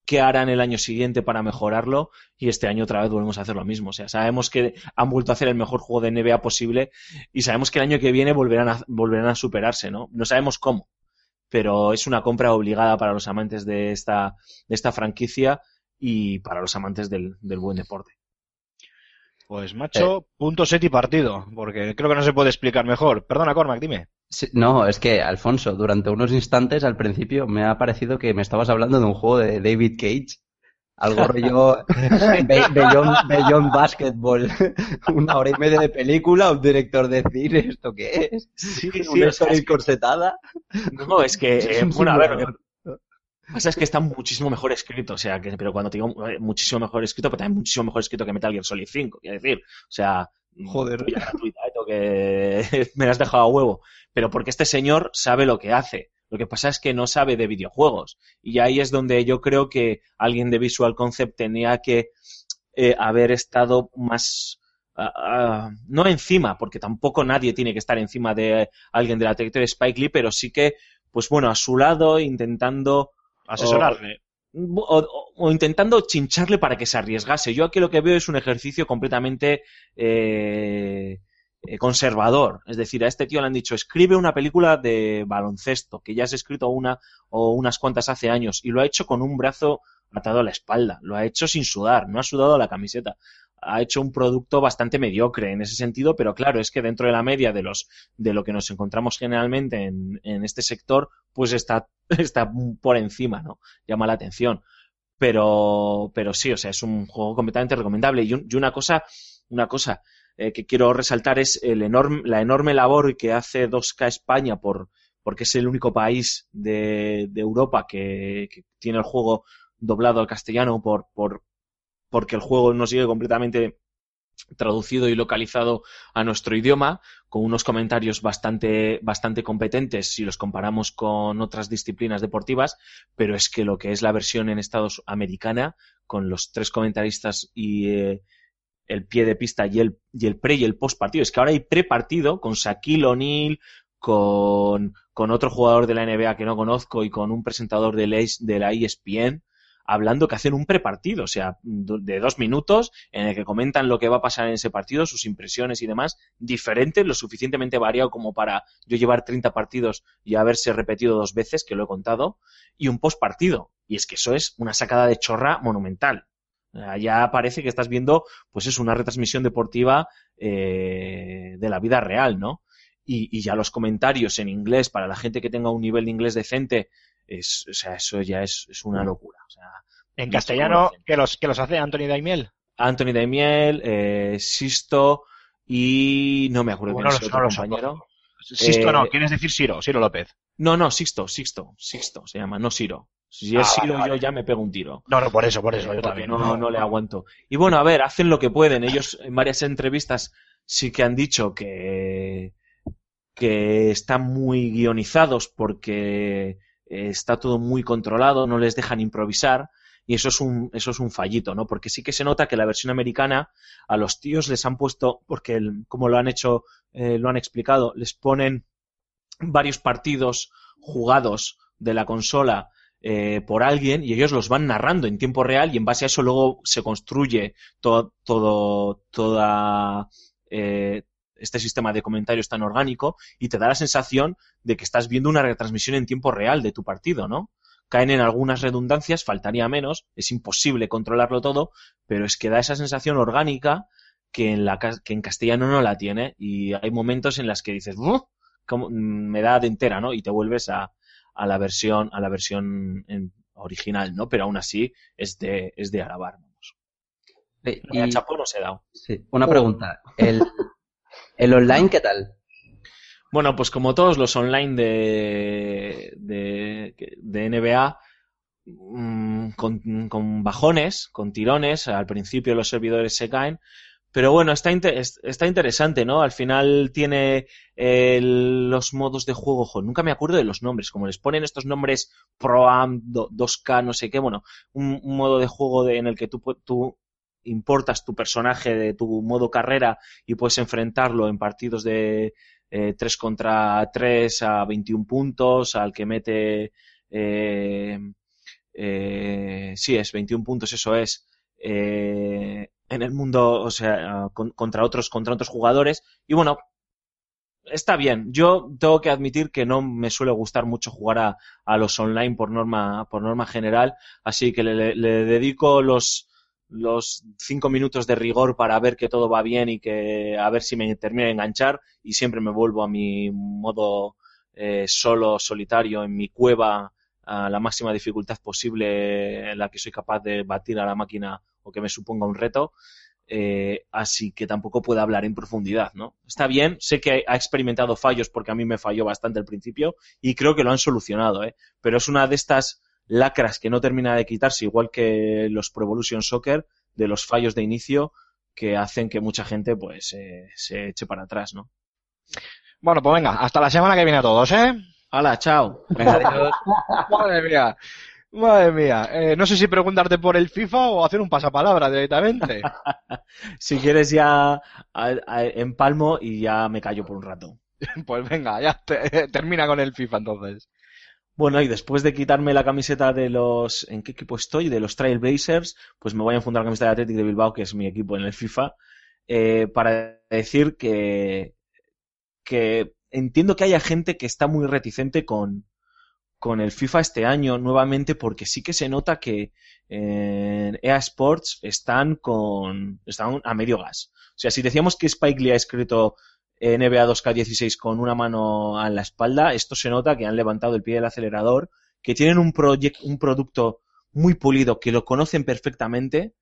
qué harán el año siguiente para mejorarlo y este año otra vez volvemos a hacer lo mismo. O sea, sabemos que han vuelto a hacer el mejor juego de NBA posible y sabemos que el año que viene volverán a, volverán a superarse, ¿no? No sabemos cómo, pero es una compra obligada para los amantes de esta, de esta franquicia y para los amantes del, del buen deporte. Pues macho, punto set y partido, porque creo que no se puede explicar mejor. Perdona, Cormac, dime. Sí, no, es que, Alfonso, durante unos instantes al principio me ha parecido que me estabas hablando de un juego de David Cage. Algo rollo Be- Beyond, Beyond Basketball. Una hora y media de película, un director de cine, ¿esto qué es? Sí, Una historia encorsetada. No, es que, eh, bueno, a ver, lo simulador. que pasa es que está muchísimo mejor escrito, o sea, que, pero cuando te digo eh, muchísimo mejor escrito, pero también muchísimo mejor escrito que Metal Gear Solid 5, quiero decir, o sea, Joder. polla gratuita, que me has dejado a huevo, pero porque este señor sabe lo que hace. Lo que pasa es que no sabe de videojuegos. Y ahí es donde yo creo que alguien de Visual Concept tenía que eh, haber estado más, no encima, porque tampoco nadie tiene que estar encima de alguien de la trayectoria de Spike Lee, pero sí que, pues bueno, a su lado, intentando Asesorarle. o, o- o intentando chincharle para que se arriesgase. Yo aquí lo que veo es un ejercicio completamente eh, conservador. Es decir, a este tío le han dicho, escribe una película de baloncesto, que ya has escrito una o unas cuantas hace años, y lo ha hecho con un brazo atado a la espalda. Lo ha hecho sin sudar, no ha sudado la camiseta. Ha hecho un producto bastante mediocre en ese sentido, pero claro, es que dentro de la media de los de lo que nos encontramos generalmente en, en este sector, pues está, está por encima, ¿no? Llama la atención. Pero, pero sí, o sea, es un juego completamente recomendable. Y, un- y una cosa, una cosa eh, que quiero resaltar es la enorme labor que hace 2K España por, porque es el único país de, Europa que, tiene el juego doblado al castellano por, por, porque el juego no sigue completamente traducido y localizado a nuestro idioma, con unos comentarios bastante, bastante competentes si los comparamos con otras disciplinas deportivas, pero es que lo que es la versión en Estados americana, con los tres comentaristas y eh, el pie de pista y el, y el pre y el post partido, es que ahora hay pre partido con Shaquille O'Neal, con, con otro jugador de la NBA que no conozco y con un presentador de la, de la ESPN, hablando que hacen un prepartido, o sea, de dos minutos en el que comentan lo que va a pasar en ese partido, sus impresiones y demás, diferentes, lo suficientemente variado como para yo llevar 30 partidos y haberse repetido dos veces, que lo he contado, y un post partido. Y es que eso es una sacada de chorra monumental. Sea, Ya parece que estás viendo, pues es una retransmisión deportiva eh, de la vida real, ¿no? Y, y ya los comentarios en inglés para la gente que tenga un nivel de inglés decente, es, o sea, eso ya es, es una locura. O sea, En castellano. ¿qué los, que los hace Anthony Daimiel? Anthony Daimiel, eh, Sisto y no me acuerdo No quién es otro compañero. Sisto Eh, no, ¿quieres decir Siro? Siro López. No, no, Sixto, Sixto, Sixto se llama, no Siro. Si es Ah, Siro vale, yo ya me pego un tiro. No, no, por eso, por eso, yo Porque también. no, no le aguanto. Y bueno, a ver, hacen lo que pueden. Ellos en varias entrevistas sí que han dicho que, que están muy guionizados porque eh, está todo muy controlado, no les dejan improvisar. Y eso es un, eso es un fallito, ¿no? Porque sí que se nota que la versión americana a los tíos les han puesto, porque como lo han hecho, eh, lo han explicado, les ponen varios partidos jugados de la consola eh, por alguien y ellos los van narrando en tiempo real y en base a eso luego se construye todo, todo toda eh, este sistema de comentarios tan orgánico y te da la sensación de que estás viendo una retransmisión en tiempo real de tu partido, ¿no? Caen en algunas redundancias, faltaría menos, es imposible controlarlo todo, pero es que da esa sensación orgánica que en, la, que en castellano no la tiene y hay momentos en las que dices, "Buh, ¿cómo- mm, me da de entera, ¿no? Y te vuelves a, a la versión, a la versión en- original, ¿no? Pero aún así es de, es de alabar, vamos. Y a Chapo no se da. sí, una pregunta. ¿El, ¿El online qué tal? Bueno, pues como todos los online de, de, de NBA, mm, con, bajones, con tirones, al principio los servidores se caen, pero bueno, está, está interesante, ¿no? Al final tiene eh, los modos de juego, jo, nunca me acuerdo de los nombres, como les ponen estos nombres Pro-Am, do- 2K, no sé qué, bueno, un, modo de juego de- en el que tú importas tu personaje de tu modo carrera y puedes enfrentarlo en partidos de eh, 3 contra 3 a 21 puntos, al que mete eh, eh, sí, es 21 puntos, eso es, eh, en el mundo, o sea, con- contra otros, contra otros jugadores. Y bueno, está bien. Yo tengo que admitir que no me suele gustar mucho jugar a, a los online por norma, por norma general, así que le dedico los, los cinco minutos de rigor para ver que todo va bien y que a ver si me termina de enganchar y siempre me vuelvo a mi modo eh, solo, solitario, en mi cueva a la máxima dificultad posible en la que soy capaz de batir a la máquina o que me suponga un reto. Eh, así que tampoco puedo hablar en profundidad, ¿no? Está bien, sé que ha experimentado fallos porque a mí me falló bastante al principio y creo que lo han solucionado, ¿eh? Pero es una de estas lacras que no termina de quitarse, igual que los Pro Evolution Soccer, de los fallos de inicio que hacen que mucha gente pues eh, se eche para atrás, ¿no? Bueno, pues venga, hasta la semana que viene a todos, ¿eh? ¡Hala, chao! Venga, adiós. Madre mía. Madre mía. Eh, no sé si preguntarte por el FIFA o hacer un pasapalabra directamente. Si quieres ya a- a- empalmo y ya me callo por un rato. pues venga, ya te- termina con el FIFA entonces. Bueno, y después de quitarme la camiseta de los... ¿En qué equipo estoy? De los Trailblazers, pues me voy a enfundar la camiseta de Athletic de Bilbao, que es mi equipo en el FIFA, eh, para decir que, que entiendo que haya gente que está muy reticente con, con el FIFA este año nuevamente, porque sí que se nota que en EA Sports están con están a medio gas. O sea, si decíamos que Spike Lee ha escrito NBA 2K16 con una mano en la espalda, esto se nota que han levantado el pie del acelerador, que tienen un, un producto muy pulido, que lo conocen perfectamente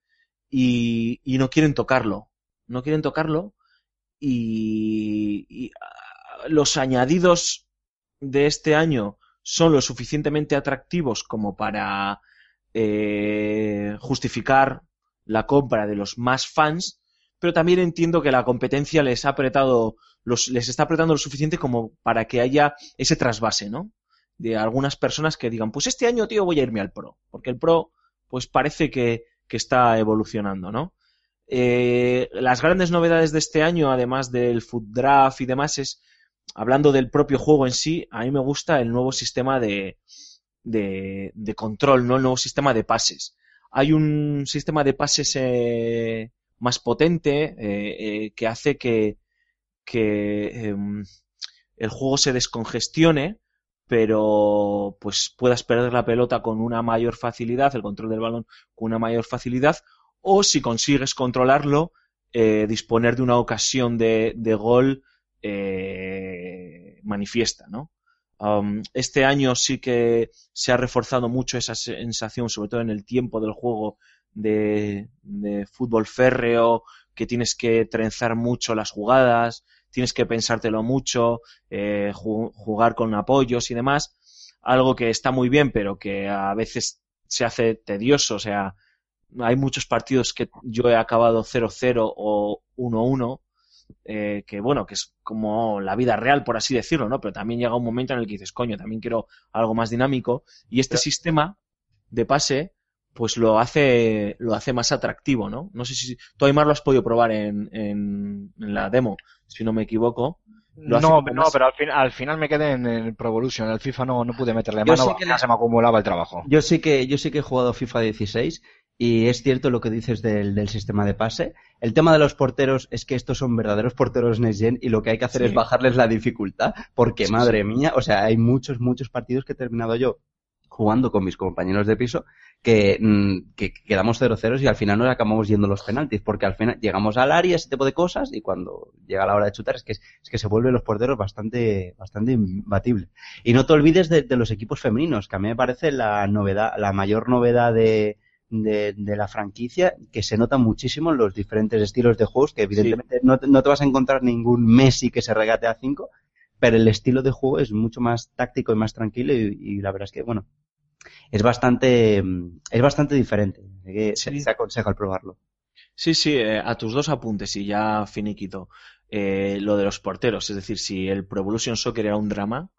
y, y no quieren tocarlo. No quieren tocarlo y, y, ah, los añadidos de este año son lo suficientemente atractivos como para eh, justificar la compra de los más fans, pero también entiendo que la competencia les ha apretado, les está apretando lo suficiente como para que haya ese trasvase, ¿no? De algunas personas que digan, pues este año, tío, voy a irme al Pro, porque el Pro, pues parece que, que está evolucionando, ¿no? Eh, las grandes novedades de este año, además del Food Draft y demás, es, hablando del propio juego en sí, a mí me gusta el nuevo sistema de, de, de control, ¿no? El nuevo sistema de pases. Hay un sistema de pases eh, más potente eh, eh, que hace que, em, el juego se descongestione, pero pues puedas perder la pelota con una mayor facilidad, el control del balón con una mayor facilidad, o si consigues controlarlo, eh, disponer de una ocasión de, gol eh, manifiesta, ¿no? Este año sí que se ha reforzado mucho esa sensación, sobre todo en el tiempo del juego, de, de fútbol férreo, que tienes que trenzar mucho las jugadas, tienes que pensártelo mucho, eh, ju- jugar con apoyos y demás. Algo que está muy bien, pero que a veces se hace tedioso. O sea, hay muchos partidos que yo he acabado 0-0 o 1-1 eh, que bueno, que es como la vida real, por así decirlo, ¿no? Pero también llega un momento en el que dices, coño, también quiero algo más dinámico. Y este sistema de pase, pues lo hace, lo hace más atractivo, ¿no? No sé si tú, Aymar, lo has podido probar en, en, en la demo, si no me equivoco. No, no, más- pero al, fin- al final me quedé en el Pro Evolution. El FIFA no, no pude meterle Yo mano, sé que ya le- se me acumulaba el trabajo. Yo sí que, yo sí que he jugado FIFA 16 y es cierto lo que dices del, del sistema de pase. El tema de los porteros es que estos son verdaderos porteros Next Gen y lo que hay que hacer Sí. es bajarles la dificultad porque, Sí, madre mía, o sea, hay muchos, muchos partidos que he terminado yo jugando con mis compañeros de piso que, mm, que quedamos 0-0 y al final nos acabamos yendo los penaltis porque al final llegamos al área, ese tipo de cosas y cuando llega la hora de chutar es que, es que se vuelven los porteros bastante, bastante imbatibles. Y no te olvides de, de los equipos femeninos, que a mí me parece la novedad, la mayor novedad de, de, de la franquicia, que se nota muchísimo en los diferentes estilos de juegos, que evidentemente no, te- no te vas a encontrar ningún Messi que se regate a 5, pero el estilo de juego es mucho más táctico y más tranquilo y, y la verdad es que, bueno, es bastante, mm, es bastante diferente. Que se, Sí. se aconseja el probarlo. Sí, sí, eh, a tus dos apuntes y ya finiquito. Eh, lo de los porteros, es decir, si el Pro Evolution Soccer era un drama,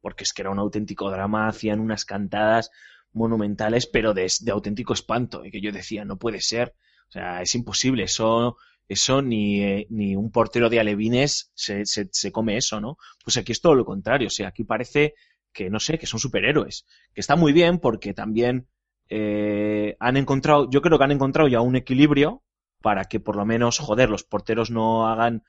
porque es que era un auténtico drama, hacían unas cantadas monumentales, pero de, de auténtico espanto, y que yo decía, no puede ser, o sea, es imposible, eso, eso ni, eh, ni un portero de alevines se, se, se come eso, ¿no? Pues aquí es todo lo contrario, o sea, aquí parece que, no sé, que son superhéroes, que está muy bien porque también eh, han encontrado, yo creo que han encontrado ya un equilibrio para que por lo menos, joder, los porteros no hagan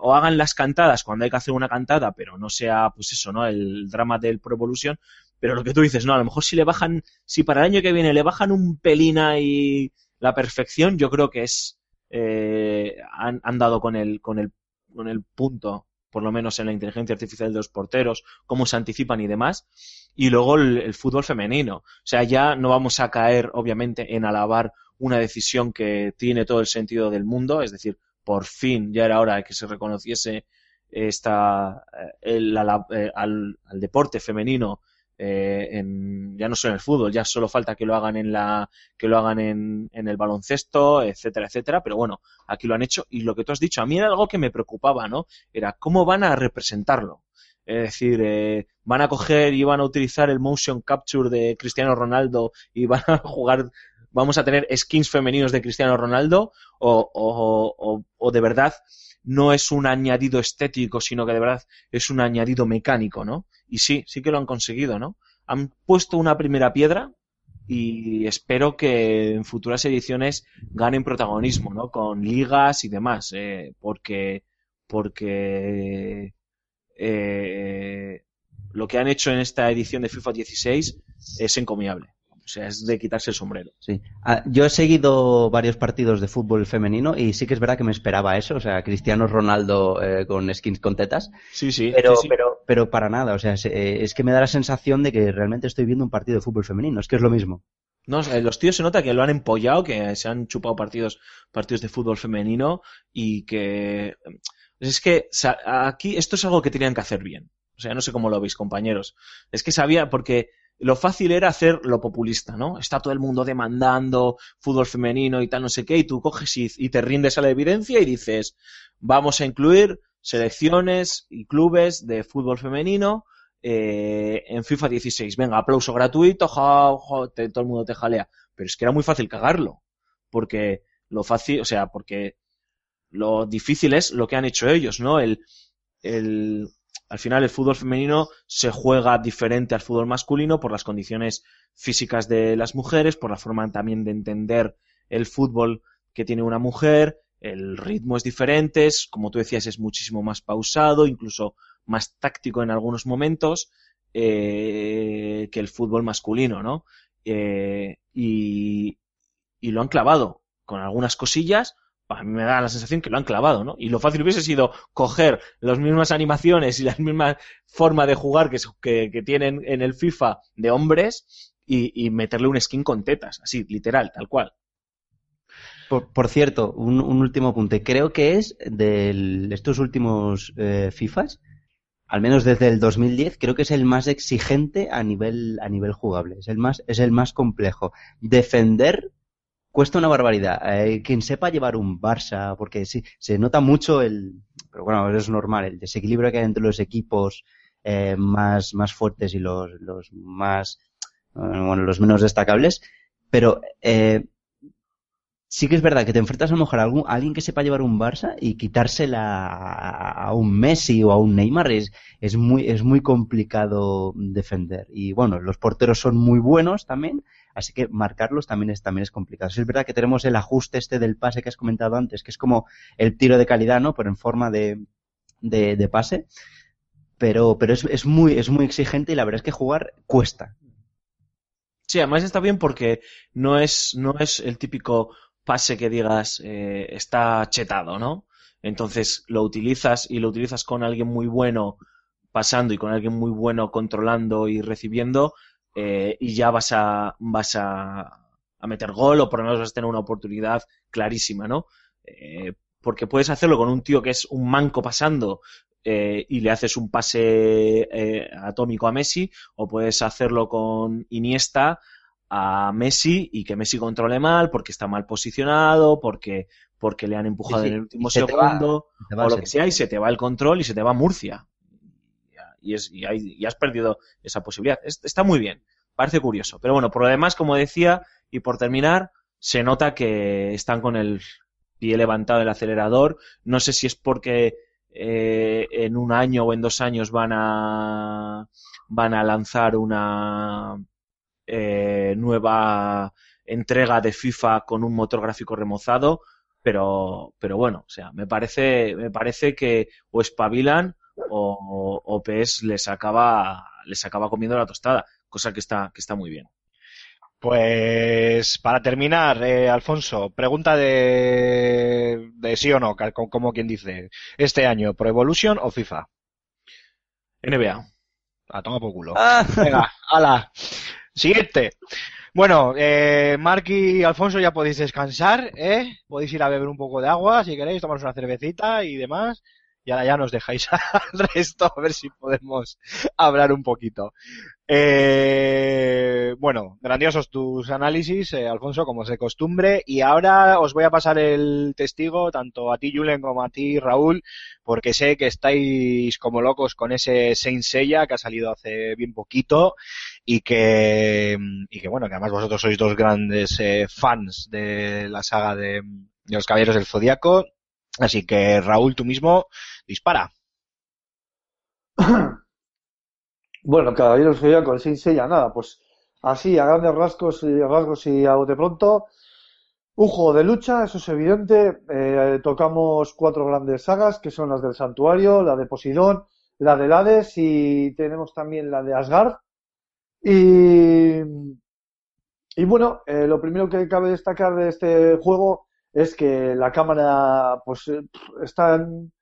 o hagan las cantadas cuando hay que hacer una cantada, pero no sea, pues eso, ¿no? El drama del Pro Evolution. Pero lo que tú dices, no, a lo mejor si le bajan, si para el año que viene le bajan un pelín y la perfección, yo creo que es, eh, han, han dado con el, con el, con el punto, por lo menos en la inteligencia artificial de los porteros, cómo se anticipan y demás. Y luego el, fútbol femenino. O sea, ya no vamos a caer, obviamente, en alabar una decisión que tiene todo el sentido del mundo, es decir, por fin ya era hora de que se reconociese esta, eh, el- la- eh, al, al deporte femenino eh, en, ya no solo en el fútbol, ya solo falta que lo hagan en la que lo hagan en, en el baloncesto, etcétera, etcétera, pero bueno, aquí lo han hecho y lo que tú has dicho, a mí era algo que me preocupaba, ¿no? Era cómo van a representarlo. Es decir, eh, van a coger y van a utilizar el motion capture de Cristiano Ronaldo y van a jugar, vamos a tener skins femeninos de Cristiano Ronaldo o, o, o, o de verdad no es un añadido estético, sino que de verdad es un añadido mecánico, ¿no? Y sí, sí que lo han conseguido, ¿no? Han puesto una primera piedra y espero que en futuras ediciones ganen protagonismo, ¿no? Con ligas y demás, eh, porque porque eh, lo que han hecho en esta edición de FIFA 16 es encomiable. O sea, es de quitarse el sombrero. Sí. Ah, yo he seguido varios partidos de fútbol femenino y sí que es verdad que me esperaba eso, o sea, Cristiano Ronaldo eh, con skins con tetas, Sí, sí. pero, sí, sí. pero, pero para nada, o sea, es, eh, es que me da la sensación de que realmente estoy viendo un partido de fútbol femenino, es que es lo mismo. No, sea, los tíos se nota que lo han empollado, que se han chupado partidos, partidos de fútbol femenino y que es que aquí esto es algo que tenían que hacer bien. O sea, no sé cómo lo veis, compañeros. Es que sabía, porque lo fácil era hacer lo populista, ¿no? Está todo el mundo demandando fútbol femenino y tal, no sé qué, y tú coges y, y te rindes a la evidencia y dices, vamos a incluir selecciones y clubes de fútbol femenino eh, en FIFA 16. Venga, aplauso gratuito, ja, ja, te- todo el mundo te jalea. Pero es que era muy fácil cagarlo. Porque lo fácil, o sea, porque lo difícil es lo que han hecho ellos, ¿no? El, el, al final el fútbol femenino se juega diferente al fútbol masculino por las condiciones físicas de las mujeres, por la forma también de entender el fútbol que tiene una mujer, el ritmo es diferente, es, como tú decías, es muchísimo más pausado, incluso más táctico en algunos momentos eh, que el fútbol masculino, ¿no? Eh, y, y lo han clavado con algunas cosillas. A mí me da la sensación que lo han clavado, ¿no? Y lo fácil hubiese sido coger las mismas animaciones y la misma forma de jugar que, que, que tienen en el FIFA de hombres y, y meterle un skin con tetas, así, literal, tal cual. Por, por cierto, un, un último apunte. Creo que es de estos últimos eh, FIFAs, al menos desde el 2010, creo que es el más exigente a nivel, a nivel jugable. Es el más, es el más complejo. Defender cuesta una barbaridad. Eh, quien sepa llevar un Barça, porque sí, se nota mucho el, pero bueno, es normal, el desequilibrio que hay entre los equipos eh, más, más fuertes y los, los más, eh, bueno, los menos destacables. Pero, eh, sí que es verdad que te enfrentas a lo mejor a, alguien que sepa llevar un Barça y quitársela a, a un Messi o a un Neymar es, es muy, es muy complicado defender. Y bueno, los porteros son muy buenos también, así que marcarlos también es, también es complicado. Sí es verdad que tenemos el ajuste este del pase que has comentado antes, que es como el tiro de calidad, ¿no? Pero en forma de, de, de pase. Pero, pero es, es muy, es muy exigente y la verdad es que jugar cuesta. Sí, además está bien porque no es, no es el típico pase que digas eh, está chetado, ¿no? Entonces lo utilizas y lo utilizas con alguien muy bueno pasando y con alguien muy bueno controlando y recibiendo eh, y ya vas a vas a, a meter gol o por lo menos vas a tener una oportunidad clarísima, ¿no? Eh, porque puedes hacerlo con un tío que es un manco pasando eh, y le haces un pase eh, atómico a Messi o puedes hacerlo con Iniesta a Messi y que Messi controle mal porque está mal posicionado, porque, porque le han empujado Sí, sí, en el último se va- segundo va o lo que sea y se te va el control y se te va Murcia. Y, es, y, hay- y has perdido esa posibilidad. Es- está muy bien, parece curioso. Pero bueno, por lo demás, como decía, y por terminar, se nota que están con el pie levantado del acelerador. No sé si es porque eh, en un año o en dos años van a van a lanzar una eh, nueva entrega de FIFA con un motor gráfico remozado, pero, pero bueno, o sea, me parece, me parece que o espabilan o, o PS les acaba, les acaba comiendo la tostada, cosa que está, que está muy bien. Pues para terminar, eh, Alfonso, pregunta de, de sí o no, como quien dice, este año, Pro Evolution o FIFA. NBA. A toma por culo. Ah, Venga, ala. Siguiente. Bueno, eh, Mark y Alfonso ya podéis descansar, ¿eh? Podéis ir a beber un poco de agua si queréis, tomaros una cervecita y demás. Y ahora ya nos dejáis al resto a ver si podemos hablar un poquito. Eh, bueno, grandiosos tus análisis, eh, Alfonso, como es de costumbre. Y ahora os voy a pasar el testigo, tanto a ti, Julen, como a ti, Raúl, porque sé que estáis como locos con ese Saint Seiya que ha salido hace bien poquito y que, y que bueno, que además vosotros sois dos grandes eh, fans de la saga de, de los Caballeros del Zodiaco. Así que Raúl, tú mismo, dispara. Bueno, Caballeros Zodíaco, el Saint Seiya, nada, pues así, a grandes rasgos y rasgos y a bote pronto, un juego de lucha, eso es evidente. Eh, tocamos cuatro grandes sagas, que son las del Santuario, la de Poseidón, la del Hades y tenemos también la de Asgard. Y, y bueno, eh, lo primero que cabe destacar de este juego es que la cámara, pues, eh, está en,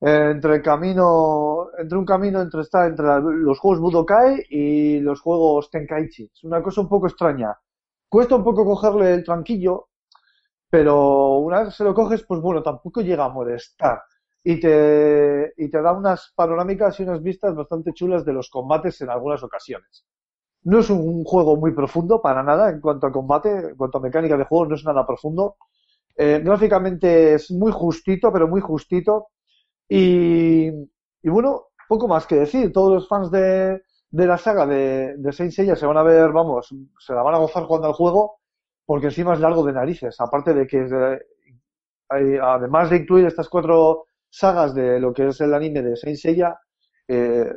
entre el camino, entre un camino entre está entre los juegos Budokai y los juegos Tenkaichi. Es una cosa un poco extraña. Cuesta un poco cogerle el tranquillo, pero una vez se lo coges, pues bueno, tampoco llega a molestar. Y te, y te da unas panorámicas y unas vistas bastante chulas de los combates en algunas ocasiones. No es un juego muy profundo para nada en cuanto a combate, en cuanto a mecánica de juego, no es nada profundo. Eh, gráficamente es muy justito, pero muy justito. Y, bueno, poco más que decir. Todos los fans de, de la saga de, de Saint Seiya se van a ver, vamos, se la van a gozar jugando al juego, porque encima es largo de narices. Aparte de que, eh, además de incluir estas cuatro sagas de lo que es el anime de Saint Seiya, eh,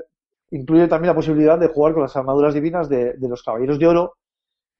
incluye también la posibilidad de jugar con las armaduras divinas de, de los Caballeros de Oro,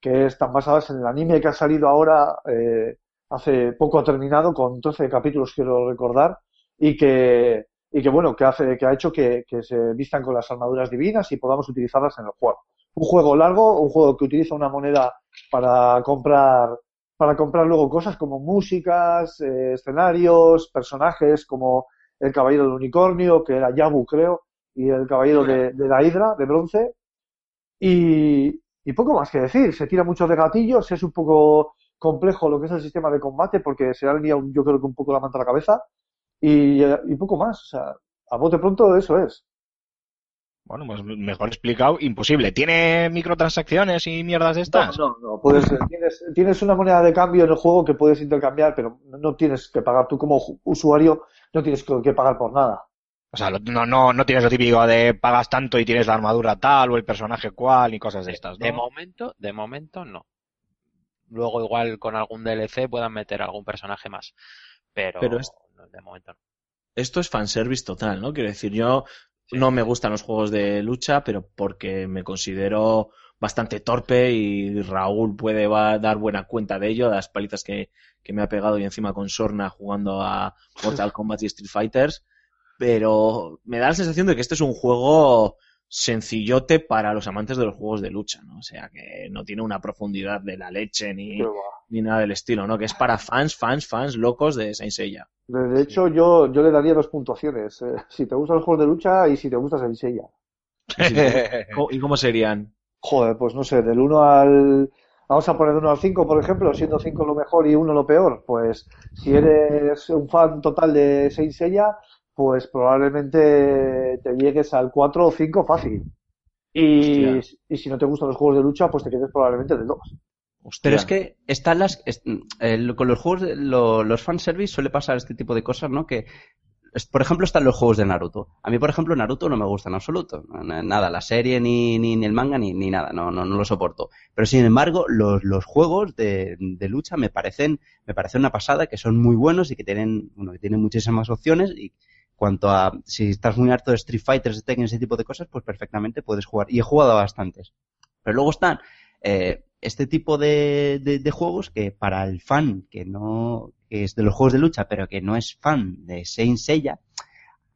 que están basadas en el anime que ha salido ahora, eh, hace poco ha terminado, con 12 capítulos quiero recordar, y que, y que bueno, que hace, que ha hecho que, que se vistan con las armaduras divinas y podamos utilizarlas en el juego. Un juego largo, un juego que utiliza una moneda para comprar, para comprar luego cosas como músicas, eh, escenarios, personajes como el Caballero del Unicornio, que era Yabu, creo, y el Caballero de, de la Hidra, de bronce. Y, y poco más que decir, se tira mucho de gatillos, es un poco complejo lo que es el sistema de combate porque se ha liado yo creo que un poco la manta a la cabeza y, y poco más, o sea, a bote pronto eso es. Bueno, pues mejor explicado, imposible. ¿Tiene microtransacciones y mierdas de estas? No, no, no, puedes, tienes, tienes una moneda de cambio en el juego que puedes intercambiar, pero no tienes que pagar tú como usuario, no tienes que pagar por nada. O sea, lo- no, no, no tienes lo típico de pagas tanto y tienes la armadura tal o el personaje cual y cosas de estas, ¿no? De momento, de momento no. Luego igual con algún DLC puedan meter algún personaje más. Pero, Pero es- no, de momento no. Esto es fanservice total, ¿no? Quiero decir, yo no me gustan los juegos de lucha, pero porque me considero bastante torpe y Raúl puede va- dar buena cuenta de ello, las palizas que, que me ha pegado y encima con Sorna jugando a Mortal Kombat y Street Fighters, pero me da la sensación de que este es un juego sencillote para los amantes de los juegos de lucha, ¿no? O sea, que no tiene una profundidad de la leche ni, ni nada del estilo, ¿no? Que es para fans, fans, fans locos de Saint Seiya. De de hecho, yo, yo le daría dos puntuaciones. eh, si te gustan los juegos de lucha y si te gusta Saint Seiya. ¿Cómo- ¿Y cómo serían? Joder, pues no sé, del 1 al... Vamos a poner del 1 al 5, por ejemplo, siendo 5 lo mejor y 1 lo peor. Pues si eres un fan total de Saint Seiya, pues probablemente te llegues al 4 o 5 fácil. Y, y si no te gustan los juegos de lucha, pues te quedes probablemente del 2. Pero es que están las. es- con los juegos, de, lo- los fanservice suele pasar este tipo de cosas, ¿no? Que, es- por ejemplo, están los juegos de Naruto. A mí, por ejemplo, Naruto no me gusta en absoluto. Na- Nada, la serie, ni, ni, ni el manga, ni, ni nada. No, no, no lo soporto. Pero sin embargo, los, los juegos de, de lucha me parecen, me parecen una pasada, que son muy buenos y que tienen, bueno, que tienen muchísimas opciones. Y cuanto a si estás muy harto de Street Fighters, de Tekken, ese tipo de cosas, pues perfectamente puedes jugar. Y he jugado a bastantes. Pero luego están eh, este tipo de, de- de juegos que para el fan que no que es de los juegos de lucha pero que no es fan de Saint Seiya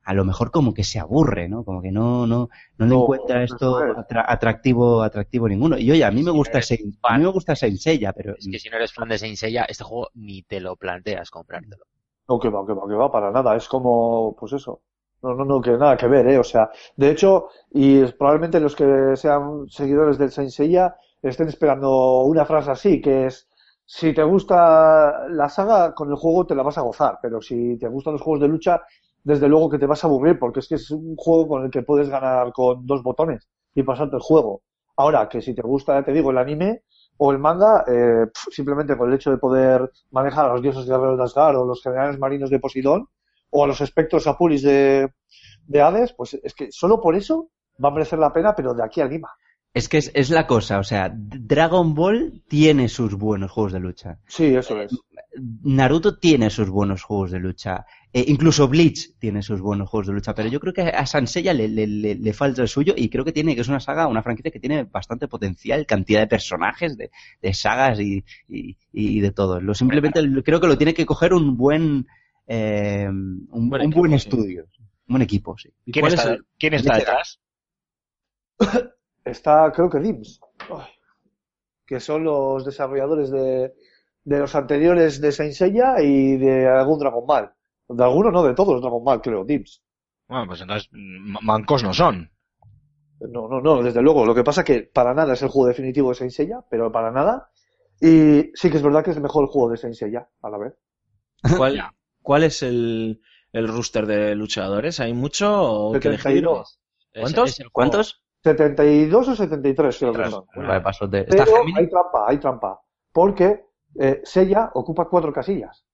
a lo mejor como que se aburre no como que no no no le No, encuentra esto atra- atractivo atractivo ninguno y oye a mí me gusta eres Saint, a mí me gusta Saint Seiya pero Es que si no eres fan de Saint Seiya, este juego ni te lo planteas comprártelo. No, que va, que va, que va, para nada. Es como, pues eso. No, no, no, que nada que ver, ¿eh? O sea, de hecho, y probablemente los que sean seguidores del Saint estén esperando una frase así, que es, si te gusta la saga, con el juego te la vas a gozar, pero si te gustan los juegos de lucha, desde luego que te vas a aburrir, porque es que es un juego con el que puedes ganar con dos botones y pasarte el juego. Ahora, que si te gusta, ya te digo, el anime o el manga, eh, simplemente con el hecho de poder manejar a los dioses guerreros de Asgard o los generales marinos de Poseidón o a los espectros apulis de, de Hades, pues es que solo por eso va a merecer la pena, pero de aquí a Lima. es que es, es la cosa o sea Dragon Ball tiene sus buenos juegos de lucha Sí, eso es. Naruto tiene sus buenos juegos de lucha. Eh, incluso Bleach tiene sus buenos juegos de lucha. Pero yo creo que a Sansella le, le, le, le falta el suyo y creo que tiene que es una saga, una franquicia que tiene bastante potencial, cantidad de personajes, de, de sagas y, y, y de todo. Lo simplemente creo que lo tiene que coger un buen eh, un, un buen, equipo, sí. estudio, un buen equipo, sí. ¿Y ¿Quién está, es el- quién está detrás? Está, creo que DIMS, que son los desarrolladores de, de los anteriores de Saint Seiya y de algún Dragon Ball. De alguno, no, de todos los Dragon Ball, creo, DIMS. Bueno, pues entonces mancos no son. No, no, no, desde luego. Lo que pasa que para nada es el juego definitivo de Saint Seiya, pero para nada. Y sí que es verdad que es el mejor juego de Saint Seiya, a la vez. ¿Cuál, cuál es el, el rooster de luchadores? ¿Hay mucho o que elegir? 72. Es- ¿Cuántos? es ¿Cuántos? 72 o 73 creo que son. vaya pasote. ¿Está Pero hay trampa, hay trampa. Porque eh, Seiya ocupa cuatro casillas.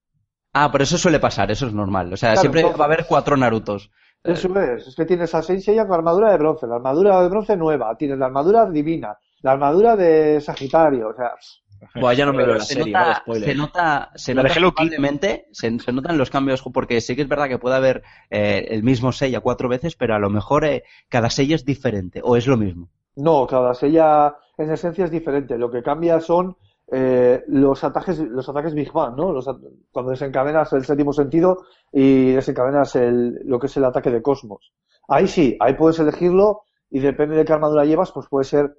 Ah, pero eso suele pasar, eso es normal. O sea, Claro, siempre entonces- va a haber cuatro Narutos. Eso es, es que tienes a Saint Seiya con armadura de bronce, la armadura de bronce nueva, tienes la armadura divina, la armadura de Sagitario, o sea, Buah, ya no me veo la se serie, nota, spoiler. se nota, se La nota probablemente, se, se notan los cambios, porque sí que es verdad que puede haber eh, el mismo Seiya cuatro veces, pero a lo mejor eh, cada Seiya es diferente, o es lo mismo. no, cada Seiya en esencia es diferente, lo que cambia son eh, los ataques, los ataques Big Bang, ¿no? Los cuando desencadenas el séptimo sentido y desencadenas el, lo que es el ataque de Cosmos. Ahí sí, ahí puedes elegirlo y depende de qué armadura llevas, pues puede ser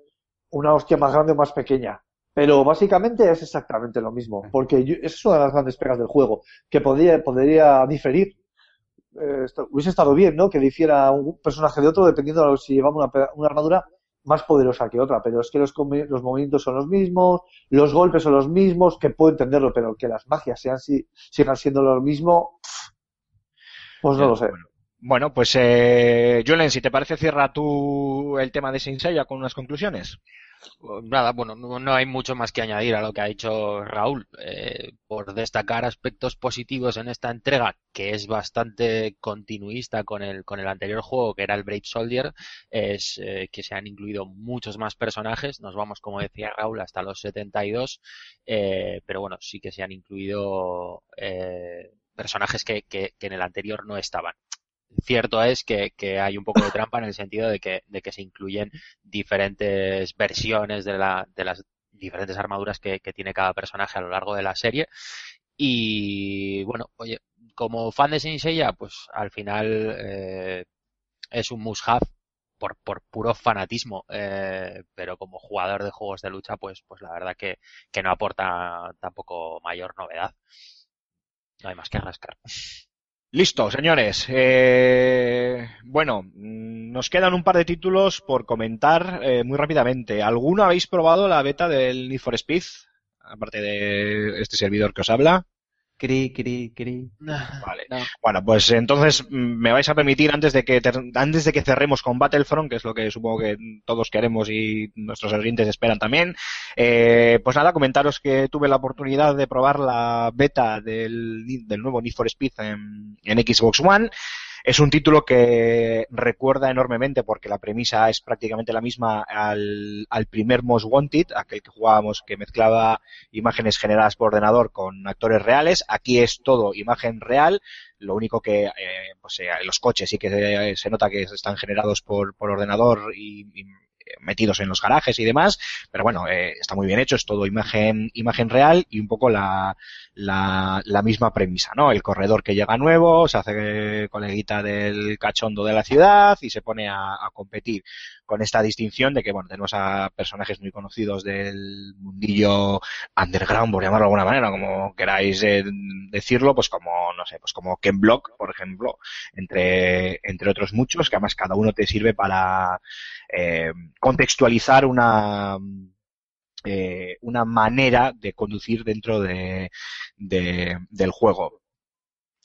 una hostia más grande o más pequeña. Pero básicamente es exactamente lo mismo, porque yo- esa es una de las grandes pegas del juego, que podría, podría diferir. Eh, esto- hubiese estado bien, ¿no? Que difiera un personaje de otro dependiendo de si llevaba una, una armadura más poderosa que otra, pero es que los, los movimientos son los mismos, los golpes son los mismos, que puedo entenderlo, pero que las magias sean, si- sigan siendo lo mismo, pues no lo sé. Bueno, bueno, pues eh, Julen, si te parece, cierra tú el tema de Saint Seiya con unas conclusiones. Nada, bueno, no, no hay mucho más que añadir a lo que ha dicho Raúl. Eh, por destacar aspectos positivos en esta entrega, que es bastante continuista con el, con el anterior juego, que era el Brave Soldier, es eh, que se han incluido muchos más personajes. Nos vamos, como decía Raúl, hasta los 72, eh, pero bueno, sí que se han incluido eh, personajes que, que en el anterior no estaban. Cierto es que, que hay un poco de trampa en el sentido de que, de que se incluyen diferentes versiones de, la, de las diferentes armaduras que, que tiene cada personaje a lo largo de la serie. Y bueno, oye, como fan de Saint Seiya, pues al final eh, es un must-have por, por puro fanatismo, eh, pero como jugador de juegos de lucha, pues, pues la verdad que, que no aporta tampoco mayor novedad. No hay más que rascar. Listo, señores. Eh, bueno, mm, nos quedan un par de títulos por comentar eh, muy rápidamente. ¿Alguno habéis probado la beta del Need for Speed? Aparte de este servidor que os habla. Cri, cri, cri. Vale. No. Bueno, pues entonces mm, me vais a permitir antes de que antes de que cerremos con Battlefront, que es lo que supongo que todos queremos y nuestros oyentes esperan también, eh, pues nada, comentaros que tuve la oportunidad de probar la beta del, del nuevo Need for Speed en, en Xbox One. Es un título que recuerda enormemente porque la premisa es prácticamente la misma al, al primer Most Wanted, aquel que jugábamos que mezclaba imágenes generadas por ordenador con actores reales. Aquí es todo imagen real, lo único que eh, pues, eh, los coches sí que se, se nota que están generados por, por ordenador y, y metidos en los garajes y demás, pero bueno, eh, está muy bien hecho, es todo imagen, imagen real y un poco la, la, la misma premisa, ¿no? El corredor que llega nuevo, se hace coleguita del cachondo de la ciudad y se pone a, a competir con esta distinción de que, bueno, tenemos a personajes muy conocidos del mundillo underground, por llamarlo de alguna manera, como queráis eh, decirlo, pues como, no sé, pues como Ken Block, por ejemplo, entre, entre otros muchos, que además cada uno te sirve para eh, contextualizar una, eh, una manera de conducir dentro de, de- del juego.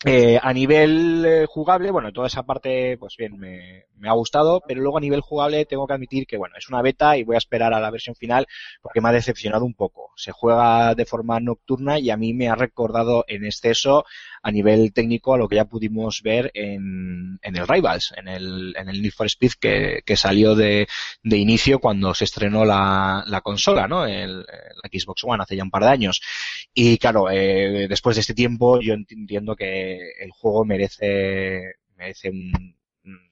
Eh, a nivel eh, jugable, bueno, toda esa parte, pues bien, me, ha gustado, pero luego a nivel jugable tengo que admitir que, bueno, es una beta y voy a esperar a la versión final porque me ha decepcionado un poco. Se juega de forma nocturna y a mí me ha recordado en exceso a nivel técnico a lo que ya pudimos ver en, en el Rivals, en el, en el Need for Speed que, salió de, inicio cuando se estrenó la, la consola, ¿no? El, la Xbox One hace ya un par de años. Y claro, eh, después de este tiempo yo ent- entiendo que el juego merece, merece un,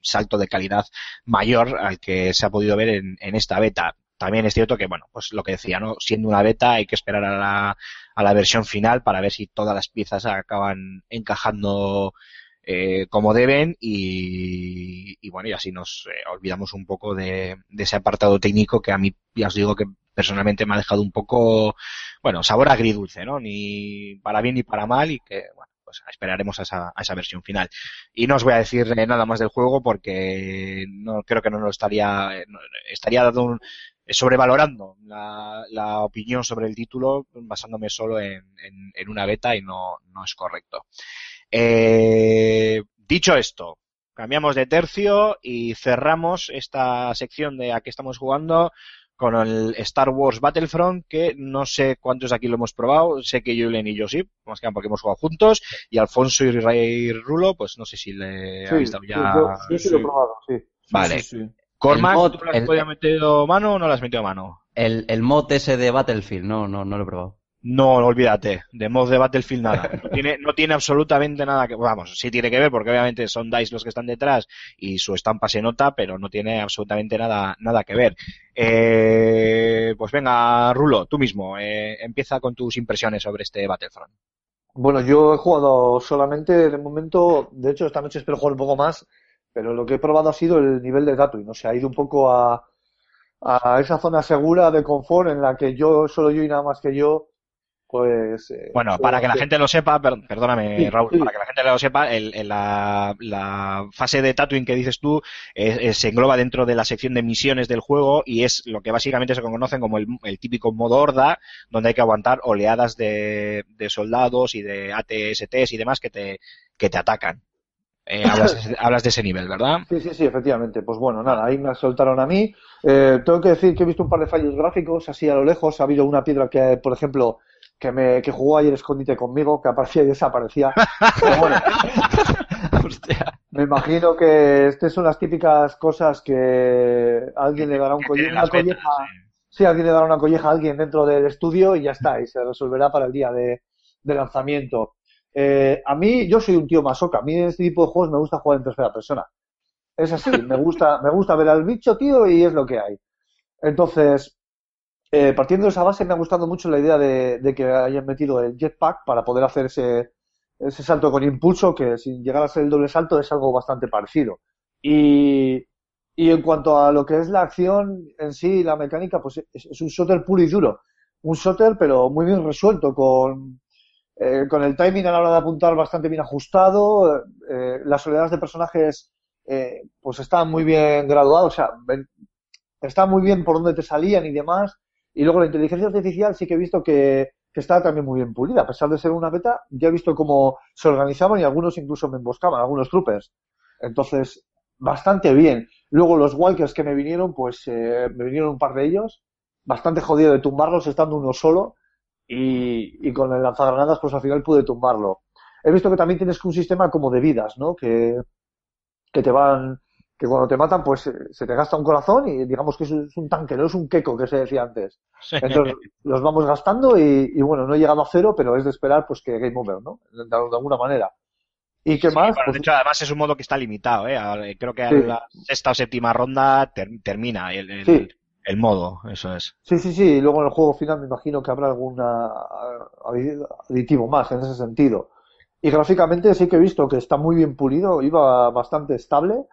salto de calidad mayor al que se ha podido ver en, en esta beta. También es cierto que, bueno, pues lo que decía, ¿no? Siendo una beta hay que esperar a la, a la versión final para ver si todas las piezas acaban encajando eh, como deben y, y bueno, y así nos eh, olvidamos un poco de, de ese apartado técnico que a mí ya os digo que personalmente me ha dejado un poco, bueno, sabor agridulce, ¿no? Ni para bien ni para mal y que, bueno, pues esperaremos a esa, versión final. Y no os voy a decir eh, nada más del juego porque no creo que no lo estaría, eh, estaría dando un, sobrevalorando la, opinión sobre el título basándome solo en una beta y no, no es correcto. Eh, dicho esto, cambiamos de tercio y cerramos esta sección de a qué estamos jugando con el Star Wars Battlefront, que no sé cuántos aquí lo hemos probado, sé que Julen y yo sí, más que nada porque hemos jugado juntos, y Alfonso y Ray Rulo, pues no sé si le habéis dado ya... yo, yo sí lo he probado, sí. Vale. Sí, sí. Cormac, mod- ¿tú le has el- metido mano o no le has metido mano? El, el mod ese de Battlefield, no, no, no lo he probado. No, olvídate, de mod de Battlefield nada. No tiene, no tiene absolutamente nada que, vamos, sí tiene que ver porque obviamente son DICE los que están detrás y su estampa se nota, pero no tiene absolutamente nada, nada que ver. Eh, pues venga, Rulo, tú mismo, eh, empieza con tus impresiones sobre este Battlefront. Bueno, yo he jugado solamente de momento, de hecho esta noche espero jugar un poco más, pero lo que he probado ha sido el nivel de Tatooine, o sea, ha ido un poco a, a esa zona segura de confort en la que yo, solo yo y nada más que yo, pues... eh, Bueno, para que la gente lo sepa, per- perdóname, Sí, Raúl, sí. para que la gente lo sepa, el- el- la, la fase de Tatooine que dices tú eh, eh, se engloba dentro de la sección de misiones del juego y es lo que básicamente se conocen como el, el típico modo horda, donde hay que aguantar oleadas de, de soldados y de ATSTs y demás que te, que te atacan. Eh, hablas, hablas de ese nivel, ¿verdad? Sí, sí, sí, efectivamente. Pues bueno, nada, ahí me soltaron a mí. Eh, tengo que decir que he visto un par de fallos gráficos así a lo lejos. Ha habido una piedra que, por ejemplo, que me que jugó ayer escondite conmigo, que aparecía y desaparecía. Pero bueno, Hostia. me imagino que estas son las típicas cosas que alguien le dará un colle- una colleja. Sí, alguien le dará una colleja a alguien dentro del estudio y ya está, y se resolverá para el día de, de lanzamiento. Eh, a mí, yo soy un tío masoca. A mí en este tipo de juegos me gusta jugar en tercera persona. Es así, me gusta, me gusta ver al bicho, tío, y es lo que hay. Entonces, eh, partiendo de esa base, me ha gustado mucho la idea de, que hayan metido el jetpack para poder hacer ese, ese salto con impulso, que sin llegar a ser el doble salto es algo bastante parecido. Y, y en cuanto a lo que es la acción en sí, la mecánica, pues es, un shooter puro y duro. Un shooter, pero muy bien resuelto, con, eh, con el timing a la hora de apuntar bastante bien ajustado. eh, las oleadas de personajes, eh, pues están muy bien graduados, o sea, está muy bien por dónde te salían y demás. Y luego la inteligencia artificial sí que he visto que, que está también muy bien pulida. A pesar de ser una beta, ya he visto cómo se organizaban y algunos incluso me emboscaban, algunos troopers. Entonces, bastante bien. Luego los walkers que me vinieron, pues eh, me vinieron un par de ellos. Bastante jodido de tumbarlos estando uno solo. Y, y con el lanzagranadas, pues al final pude tumbarlo. He visto que también tienes un sistema como de vidas, ¿no? Que, que te van, que cuando te matan, pues eh, se te gasta un corazón y digamos que es un, tanque, no es un queco que se decía antes. Entonces los vamos gastando y, y bueno, no he llegado a cero, pero es de esperar pues que game over, ¿no? De, de alguna manera. ¿Y qué más? Bueno, Pues- de hecho, además es un modo que está limitado, ¿eh? A- Creo que a Sí. la sexta o séptima ronda ter- termina el, el- Sí. el modo, eso es. Sí, sí, sí. Y luego en el juego final me imagino que habrá algún aditivo más en ese sentido. Y gráficamente sí que he visto que está muy bien pulido, iba bastante estable.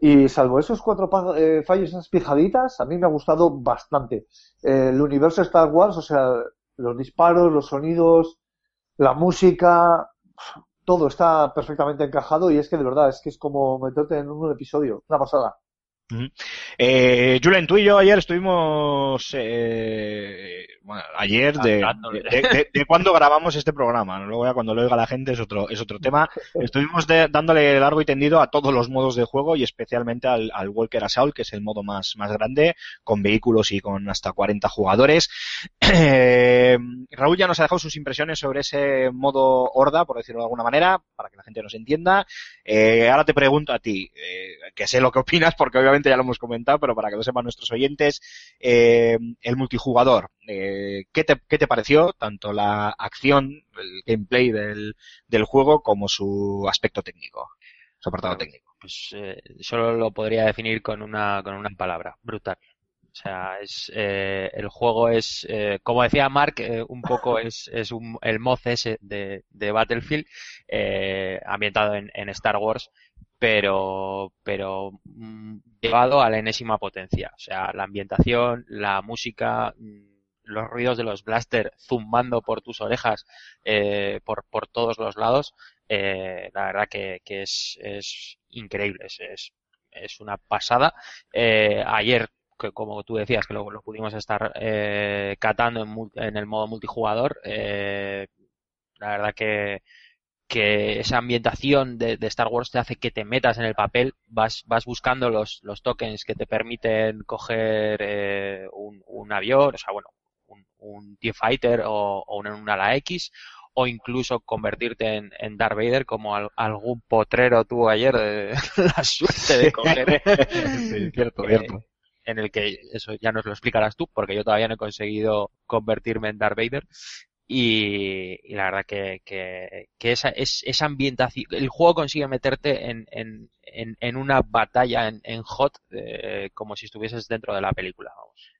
Y salvo esos cuatro eh, fallos, esas pijaditas, a mí me ha gustado bastante. Eh, el universo Star Wars, o sea, los disparos, los sonidos, la música, todo está perfectamente encajado y es que de verdad es que es como meterte en un episodio, una pasada. Eh, Julen, tú y yo ayer estuvimos, eh, bueno, ayer de, de, de- de cuando grabamos este programa, ¿no? luego ya cuando lo oiga la gente es otro, es otro tema. Estuvimos de- dándole largo y tendido a todos los modos de juego y especialmente al, al Walker Assault, que es el modo más, más grande, con vehículos y con hasta 40 jugadores. Eh, Raúl ya nos ha dejado sus impresiones sobre ese modo horda, por decirlo de alguna manera, para que la gente nos entienda. Eh, ahora te pregunto a ti, eh, que sé lo que opinas, porque obviamente ya lo hemos comentado, pero para que lo sepan nuestros oyentes, eh, el multijugador, eh, ¿qué, te, ¿qué te pareció? Tanto la acción, el gameplay del, del juego, como su aspecto técnico, su apartado Bueno, técnico. Pues eh, solo lo podría definir con una, con una palabra, brutal. O sea, es, eh, el juego es, eh, como decía Mark, eh, un poco es, es un, el mod ese de, de Battlefield, ambientado en, en Star Wars, pero, pero mm, llevado a la enésima potencia. O sea, la ambientación, la música, mm, los ruidos de los blaster zumbando por tus orejas, eh, por, por todos los lados, eh, la verdad que, que es, es increíble, es, es, una pasada. Eh, ayer, que como tú decías, que lo, lo pudimos estar eh, catando en, en el modo multijugador, eh, la verdad que, que esa ambientación de, de Star Wars te hace que te metas en el papel, vas, vas buscando los, los tokens que te permiten coger eh, un, un avión, o sea, bueno, un, un TIE Fighter o, o un, un ala X, o incluso convertirte en, en Darth Vader como al- algún potrero tuvo ayer la suerte de coger. Sí, cierto, Eh, cierto. en el que eso ya nos lo explicarás tú, porque yo todavía no he conseguido convertirme en Darth Vader. Y, la verdad que, que, esa, es, esa ambientación, el juego consigue meterte en, en, en, en una batalla en, en hot eh, como si estuvieses dentro de la película. Vamos.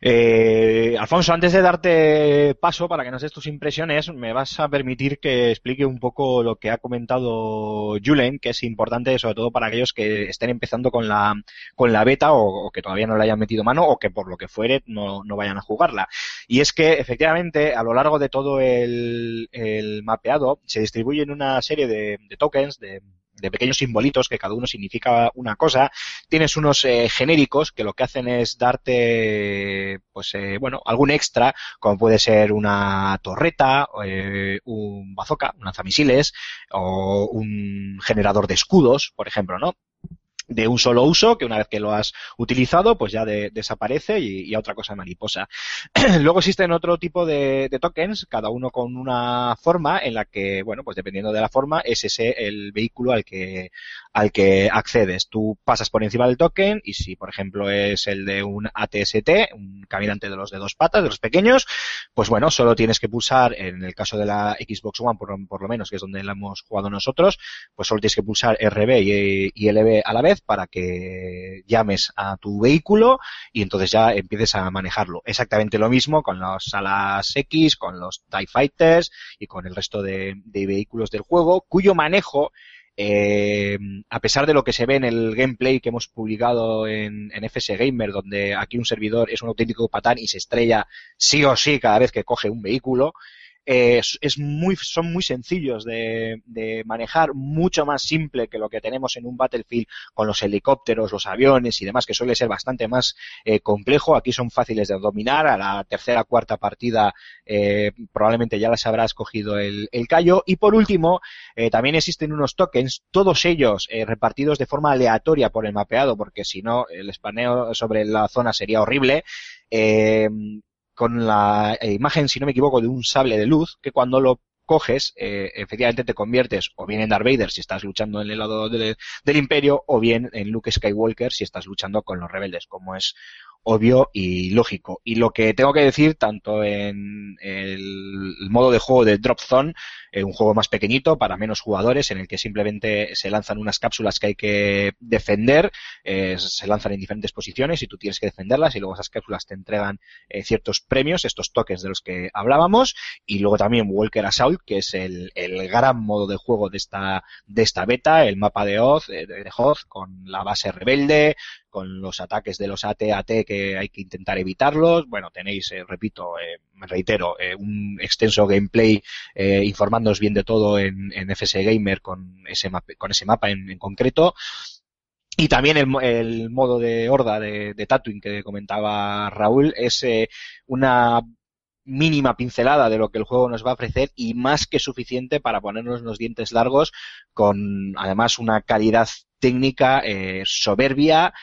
Eh, Alfonso, antes de darte paso para que nos des tus impresiones, me vas a permitir que explique un poco lo que ha comentado Julen, que es importante sobre todo para aquellos que estén empezando con la, con la beta o, que todavía no le hayan metido mano o que por lo que fuere no, no vayan a jugarla. Y es que efectivamente a lo largo de todo el, el mapeado se distribuyen una serie de tokens, de, de pequeños simbolitos que cada uno significa una cosa. Tienes unos eh, genéricos que lo que hacen es darte, pues, eh, bueno, algún extra, como puede ser una torreta, eh, un bazooka, un lanzamisiles, o un generador de escudos, por ejemplo, ¿no? De un solo uso, que una vez que lo has utilizado, pues ya de- desaparece y, a otra cosa mariposa. Luego existen otro tipo de, tokens, cada uno con una forma en la que, bueno, pues dependiendo de la forma, es ese el vehículo al que, al que accedes. Tú pasas por encima del token y si, por ejemplo, es el de un ATST, un caminante de los de dos patas, de los pequeños, pues bueno, solo tienes que pulsar, en el caso de la Xbox One, por, lo menos, que es donde la hemos jugado nosotros, pues solo tienes que pulsar RB y LB a la vez para que llames a tu vehículo y entonces ya empieces a manejarlo. Exactamente lo mismo con las alas X, con los TIE Fighters y con el resto de, de vehículos del juego, cuyo manejo eh, a pesar de lo que se ve en el gameplay que hemos publicado en, en FS Gamer, donde aquí un servidor es un auténtico patán y se estrella sí o sí cada vez que coge un vehículo, eh, es, muy, son muy sencillos de, de manejar, mucho más simple que lo que tenemos en un Battlefield con los helicópteros, los aviones y demás, que suele ser bastante más eh, complejo. Aquí son fáciles de dominar. A la tercera, cuarta partida eh, probablemente ya las habrás cogido el, el callo. Y por último, eh, también existen unos tokens, todos ellos eh, repartidos de forma aleatoria por el mapeado, porque si no, el espaneo sobre la zona sería horrible. Eh, con la eh, imagen, si no me equivoco, de un sable de luz, que cuando lo coges, eh, efectivamente te conviertes o bien en Darth Vader si estás luchando en el lado de- del imperio, o bien en Luke Skywalker si estás luchando con los rebeldes, como es obvio y lógico. Y lo que tengo que decir, tanto en el modo de juego de Drop Zone, eh, un juego más pequeñito para menos jugadores, en el que simplemente se lanzan unas cápsulas que hay que defender, eh, se lanzan en diferentes posiciones y tú tienes que defenderlas y luego esas cápsulas te entregan eh, ciertos premios, estos tokens de los que hablábamos, y luego también Walker Assault, que es el, gran modo de juego de esta, de esta beta, el mapa de Oz, de Oz, con la base rebelde, con los ataques de los AT-AT que hay que intentar evitarlos. Bueno, tenéis, eh, repito, eh, reitero, eh, un extenso gameplay eh, informándoos bien de todo en, en Gamer con ese, con ese mapa en, concreto. Y también el, el modo de horda de, de Tatooine que comentaba Raúl es una mínima pincelada de lo que el juego nos va a ofrecer y más que suficiente para ponernos los dientes largos con además una calidad técnica soberbia,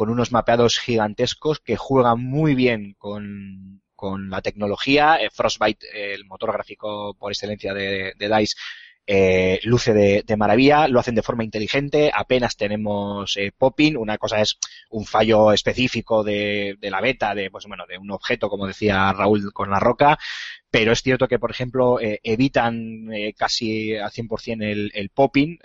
con unos mapeados gigantescos que juegan muy bien con, con la tecnología. Eh, Frostbite, eh, el motor gráfico por excelencia de, de DICE, eh, luce de, maravilla, lo hacen de forma inteligente, apenas tenemos popping, una cosa es un fallo específico de, de la beta, de, pues bueno, de un objeto, como decía Raúl con la roca, pero es cierto que, por ejemplo, eh, evitan casi al 100% el, el popping,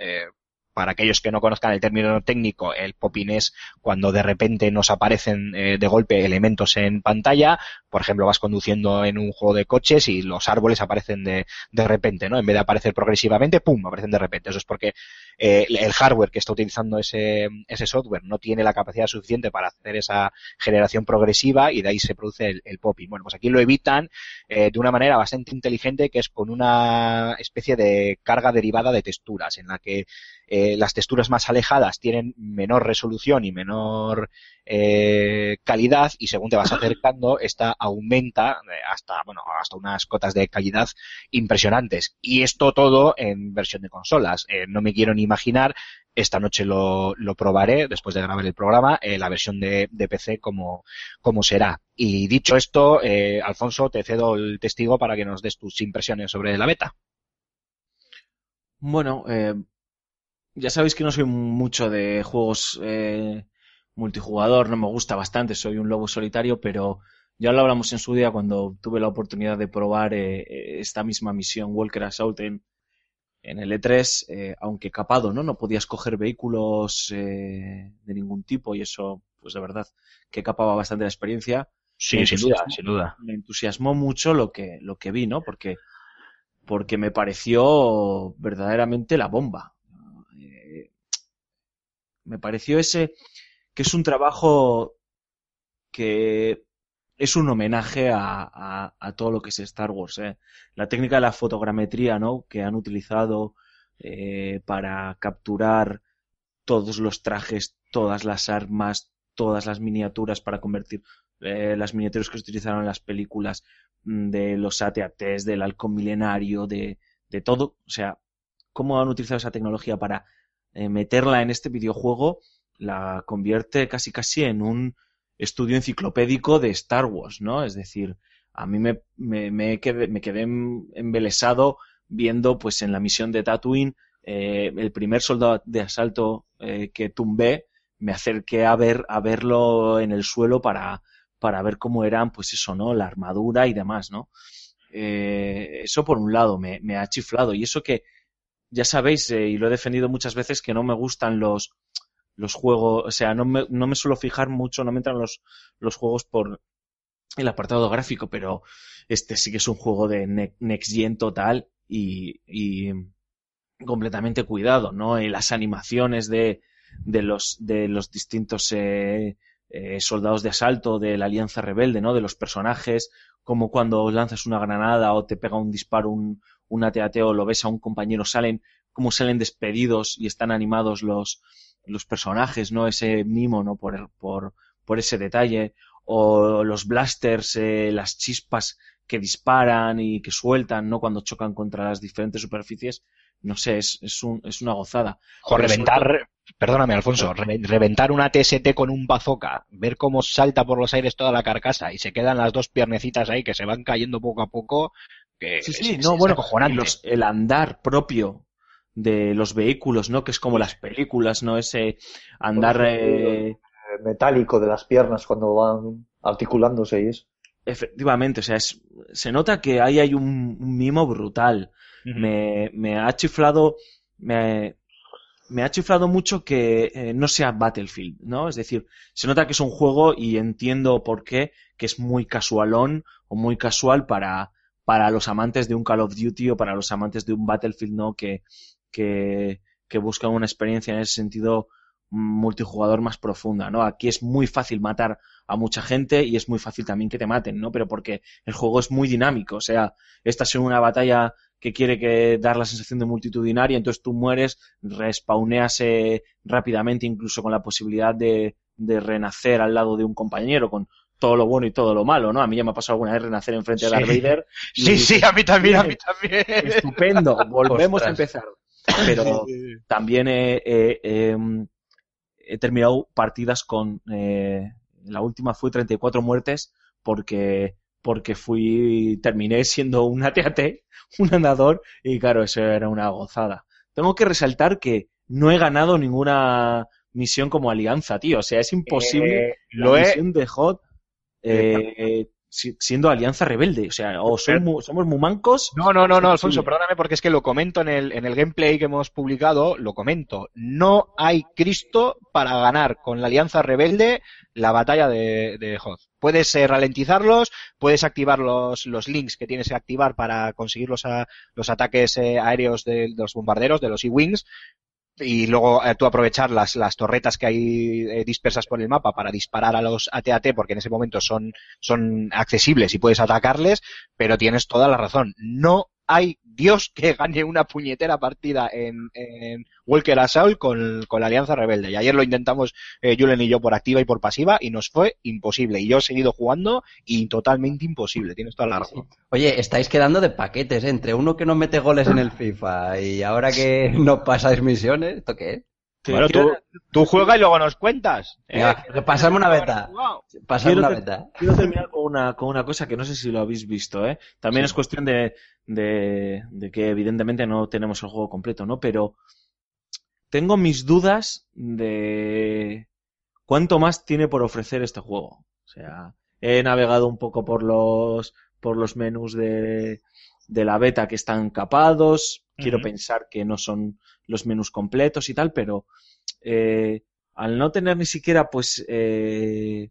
para aquellos que no conozcan el término técnico, el popping es cuando de repente nos aparecen eh, de golpe elementos en pantalla. Por ejemplo, vas conduciendo en un juego de coches y los árboles aparecen de, de repente, ¿no? En vez de aparecer progresivamente, ¡pum! aparecen de repente. Eso es porque eh, el hardware que está utilizando ese, ese software no tiene la capacidad suficiente para hacer esa generación progresiva y de ahí se produce el, el popping. Bueno, pues aquí lo evitan eh, de una manera bastante inteligente que es con una especie de carga derivada de texturas en la que eh, las texturas más alejadas tienen menor resolución y menor eh, calidad y según te vas acercando esta aumenta hasta bueno hasta unas cotas de calidad impresionantes y esto todo en versión de consolas Eh, no me quiero ni imaginar esta noche lo, probaré después de grabar el programa eh, la versión de, PC como, como será. Y dicho esto eh, Alfonso te cedo el testigo para que nos des tus impresiones sobre la beta. Bueno, eh, ya sabéis que no soy mucho de juegos eh, multijugador, no me gusta bastante, soy un lobo solitario, pero ya lo hablamos en su día cuando tuve la oportunidad de probar eh, esta misma misión Walker Assault en, en el E3, eh, aunque capado, ¿no? No podías coger vehículos eh, de ningún tipo y eso, pues de verdad, que capaba bastante la experiencia. sí sin duda sin duda me entusiasmó mucho lo que, lo que vi, ¿no? Porque, porque me pareció verdaderamente la bomba. Eh, me pareció ese que es un trabajo que es un homenaje a, a- a todo lo que es Star Wars. ¿eh? La técnica de la fotogrametría, ¿no? Que han utilizado eh, para capturar todos los trajes, todas las armas, todas las miniaturas para convertir eh, las miniaturas que se utilizaron en las películas mm, de los AT-ATs, del halcón milenario, de, de todo. O sea, cómo han utilizado esa tecnología para eh, meterla en este videojuego, la convierte casi casi en un estudio enciclopédico de Star Wars, ¿no? Es decir, a mí me, me, me quedé, me quedé em- embelesado viendo, pues, en la misión de Tatooine, eh, el primer soldado de asalto eh, que tumbé, me acerqué a ver, a verlo en el suelo para, para ver cómo eran, pues eso, ¿no? La armadura y demás, ¿no? Eh, eso por un lado me, ha chiflado. Y eso que, ya sabéis, y lo he defendido muchas veces, que no me gustan los, los juegos, o sea, no me, no me suelo fijar mucho, no me entran los, los juegos por el apartado gráfico, pero este sí que es un juego de ne- Next Gen total y, y completamente cuidado, ¿no? Y las animaciones de, de los, de los distintos eh, eh, soldados de asalto de la Alianza Rebelde, ¿no? De los personajes, como cuando lanzas una granada o te pega un disparo, un, un AT-AT o lo ves a un compañero, salen, como salen despedidos y están animados los, los personajes, ¿no? Ese mimo, ¿no? Por, el- por, por ese detalle. O los blasters, eh, las chispas que disparan y que sueltan, ¿no? Cuando chocan contra las diferentes superficies. No sé, es, es, un, es una gozada. O reventar, perdóname Alfonso, re- reventar una TST con un bazooka, ver cómo salta por los aires toda la carcasa y se quedan las dos piernecitas ahí que se van cayendo poco a poco, que Sí, sí, es- no, es bueno, los- el andar propio de los vehículos, ¿no? Que es como las películas, ¿no? Ese andar, eh, metálico de las piernas cuando van articulándose y eso. Efectivamente, o sea, es- se nota que ahí hay un, un mimo brutal. me, me ha chiflado, me, me ha chiflado mucho que eh, no sea Battlefield, ¿no? Es decir, se nota que es un juego y entiendo por qué, que es muy casualón o muy casual para, para los amantes de un Call of Duty o para los amantes de un Battlefield, ¿no? Que, que, que buscan una experiencia en ese sentido multijugador más profunda, ¿no? Aquí es muy fácil matar a mucha gente y es muy fácil también que te maten, ¿no? Pero porque el juego es muy dinámico, o sea, esta es una batalla que quiere que dar la sensación de multitudinaria, entonces tú mueres, respawneas eh, rápidamente, incluso con la posibilidad de, de renacer al lado de un compañero, con todo lo bueno y todo lo malo, ¿no? A mí ya me ha pasado alguna vez renacer enfrente de Darth Sí. Vader. y Sí, sí, a mí también, a mí también. Estupendo, volvemos a empezar. Pero también he, he- he, mm, he terminado partidas con. eh, la última fue 34 muertes porque porque fui terminé siendo un AT-AT, un andador y claro, eso era una gozada. Tengo que resaltar que no he ganado ninguna misión como alianza, tío. O sea, es imposible Eh, la lo he, misión de Hot eh, si- siendo alianza rebelde. O sea, o soy mu- somos muy mancos. No, no, no, no, Alfonso, perdóname porque es que lo comento en el, en el gameplay que hemos publicado, lo comento. No hay Cristo para ganar con la Alianza Rebelde la batalla de, de Hoth. Puedes eh, ralentizarlos, puedes activar los, los links que tienes que activar para conseguir los, a- los ataques eh, aéreos de, de los bombarderos, de los E-Wings, y luego eh, tú aprovechar las, las torretas que hay eh, dispersas por el mapa para disparar a los AT-AT porque en ese momento son, son accesibles y puedes atacarles, pero tienes toda la razón. No hay Dios que gane una puñetera partida en, Walker Assault con, con la Alianza Rebelde. Y ayer lo intentamos eh, Julen y yo por activa y por pasiva y nos fue imposible. Y yo he seguido jugando y totalmente imposible. Tienes toda la. Oye, estáis quedando de paquetes, ¿eh? Entre uno que no mete goles en el FIFA y ahora que no pasáis misiones, ¿esto qué es? Bueno, tú, tú juega y luego nos cuentas. ¿eh? Venga, pasadme una beta. Quiero una te- beta. Quiero terminar con una, con una cosa que no sé si lo habéis visto, ¿eh? También es cuestión de, de, de que evidentemente no tenemos el juego completo, ¿no? Pero tengo mis dudas de cuánto más tiene por ofrecer este juego. O sea, he navegado un poco por los, por los menús de, de la beta que están capados. Quiero pensar que no son los menús completos y tal, pero eh, al no tener ni siquiera, pues, eh,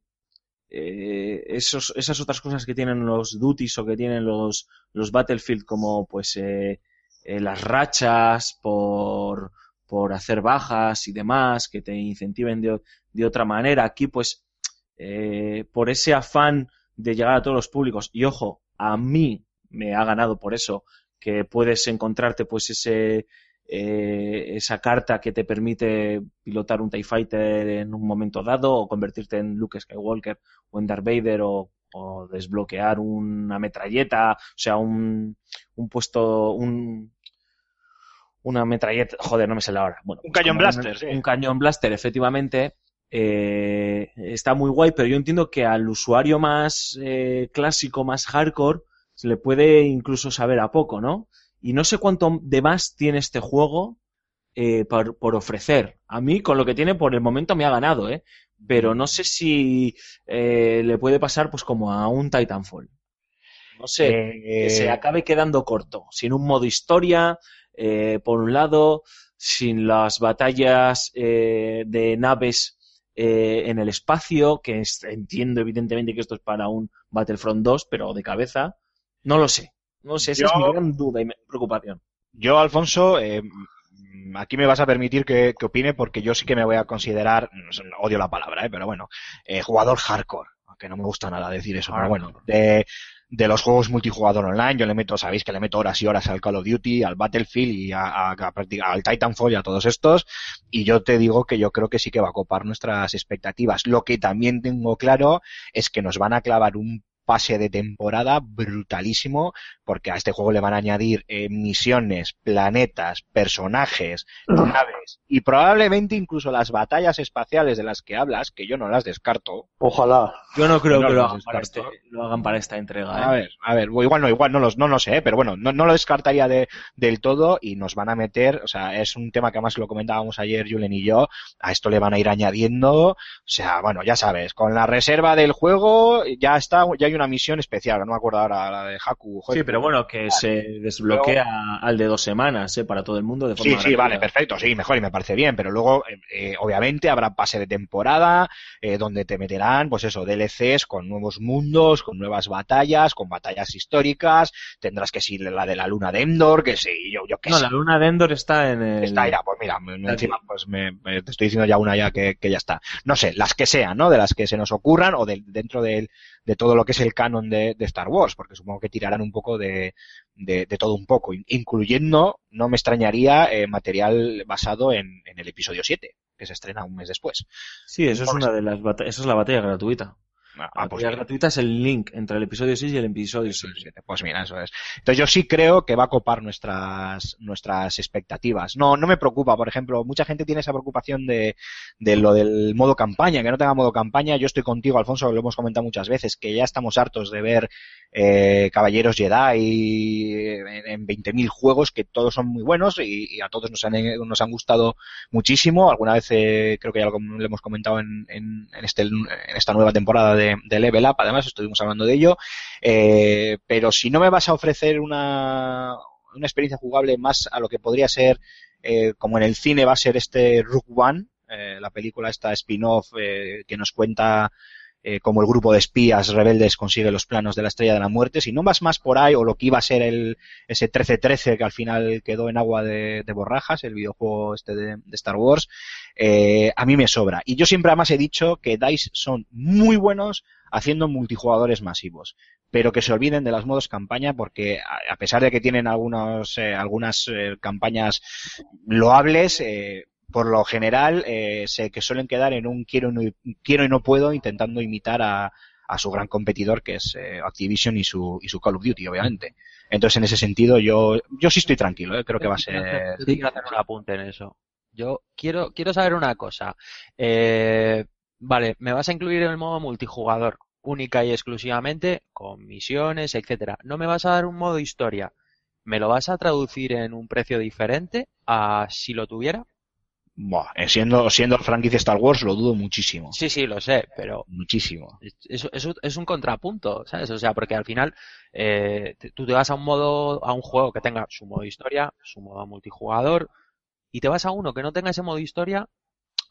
eh, esos, esas otras cosas que tienen los duties o que tienen los, los Battlefield como pues las rachas por, por hacer bajas y demás que te incentiven de, de otra manera aquí pues por ese afán de llegar a todos los públicos y ojo a mí me ha ganado por eso que puedes encontrarte pues ese eh, esa carta que te permite pilotar un TIE Fighter en un momento dado o convertirte en Luke Skywalker o en Darth Vader o, o desbloquear una metralleta, o sea, un, un puesto, un, una metralleta, joder, no me sale ahora. Bueno, Un pues cañón como blaster, sí. Un cañón blaster, efectivamente. eh, está muy guay, pero yo entiendo que al usuario más eh, clásico, más hardcore, se le puede incluso saber a poco, ¿no? Y no sé cuánto de más tiene este juego eh, por, por ofrecer. A mí, con lo que tiene por el momento, me ha ganado, ¿eh? Pero no sé si eh, le puede pasar pues como a un Titanfall. No sé, que se Eh, acabe quedando corto, sin un modo historia, eh, por un lado, sin las batallas eh, de naves eh, en el espacio, que es- entiendo evidentemente que esto es para un Battlefront 2, pero de cabeza, no lo sé. No sé, esa es mi gran duda y mi preocupación. Yo, Alfonso, eh, mm, aquí me vas a permitir que, que opine porque yo sí que me voy a considerar, no, odio la palabra, eh, pero bueno, eh, jugador hardcore, aunque no me gusta nada decir eso, pero bueno, de, de los juegos multijugador online, yo le meto, sabéis que le meto horas y horas al Call of Duty, al Battlefield y a, a- a practic- al Titanfall y a todos estos, y yo te digo que yo creo que sí que va a copar nuestras expectativas. Lo que también tengo claro es que nos van a clavar un pase de temporada brutalísimo, porque a este juego le van a añadir eh, misiones, planetas, personajes, naves y probablemente incluso las batallas espaciales de las que hablas, que yo no las descarto. Ojalá. Yo no creo No que lo hagan, para este, lo hagan para esta entrega. A ¿eh? ver, a ver, o igual no, igual no, los, no lo sé, ¿eh? pero bueno, no, no lo descartaría de, del todo y nos van a meter, o sea, es un tema que además lo comentábamos ayer Julen y yo, a esto le van a ir añadiendo, o sea, bueno, ya sabes, con la reserva del juego ya está, ya hay una misión especial, no me acuerdo ahora, la de Haku. joder, Sí, pero bueno, que se desbloquea al de dos semanas, ¿eh? Para todo el mundo de forma Sí, sí, vale, perfecto, sí, mejor y me parece bien, pero luego, eh, eh, obviamente, habrá pase de temporada, eh, donde te meterán, pues eso, DLCs con nuevos mundos, con nuevas batallas, con batallas históricas, tendrás que ser la de la luna de Endor, que sí, yo, yo qué No, sé. la luna de Endor está en el... Está ya, pues mira, encima pues me, me- te estoy diciendo ya una ya que, que ya está. No sé, las que sean, ¿no? De las que se nos ocurran o de, dentro del- de todo lo que es el canon de, de Star Wars, porque supongo que tirarán un poco de, de, de todo un poco, in- incluyendo, no me extrañaría, eh, material basado en, en el episodio 7, que se estrena un mes después. Sí, eso es una de las esa es la batalla gratuita. Ah, La pues gratuita es el link entre el episodio 6 y el episodio 7. Pues mira, eso es. Entonces yo sí creo que va a copar nuestras, nuestras expectativas. No, no me preocupa, por ejemplo, mucha gente tiene esa preocupación de, de lo del modo campaña, que no tenga modo campaña. Yo estoy contigo, Alfonso, lo hemos comentado muchas veces, que ya estamos hartos de ver eh, Caballeros Jedi en, en 20.000 juegos que todos son muy buenos y, y a todos nos han, nos han gustado muchísimo. Alguna vez eh, creo que ya lo, lo hemos comentado en, en, en este, en esta nueva temporada de, de Level Up, además estuvimos hablando de ello. Eh, pero si no me vas a ofrecer una, una experiencia jugable más a lo que podría ser, eh, como en el cine va a ser este Rook One, eh, la película esta spin-off que nos cuenta eh, cómo el grupo de espías rebeldes consigue los planos de la Estrella de la Muerte, si no vas más por ahí, o lo que iba a ser el, ese 13-13 que al final quedó en agua de, de borrajas, el videojuego este de, de Star Wars, eh, a mí me sobra. Y yo siempre además he dicho que DICE son muy buenos haciendo multijugadores masivos pero que se olviden de los modos campaña porque a a pesar de que tienen algunos, eh, algunas eh, campañas loables, eh, por lo general eh, se que suelen quedar en un quiero y no, quiero y no puedo intentando imitar a, a su gran competidor que es eh, Activision y su, y su Call of Duty, obviamente. Entonces, en ese sentido, yo, yo sí estoy tranquilo, eh, creo que va a ser... Quiero hacer un apunte en eso. Yo quiero, quiero saber una cosa. Eh, vale, me vas a incluir en el modo multijugador, única y exclusivamente, con misiones, etcétera. No me vas a dar un modo historia. ¿Me lo vas a traducir en un precio diferente a si lo tuviera? Buah, eh, siendo, siendo franquicia Star Wars lo dudo muchísimo. Sí, sí, lo sé, pero Muchísimo. es, es, es un contrapunto, ¿sabes? O sea, porque al final eh, te- tú te vas a un modo, a un juego que tenga su modo historia, su modo multijugador, y te vas a uno que no tenga ese modo historia.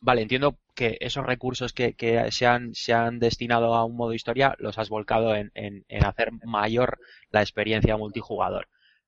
Vale, entiendo que esos recursos que, que se, han, se han destinado a un modo historia los has volcado en, en, en hacer mayor la experiencia multijugador.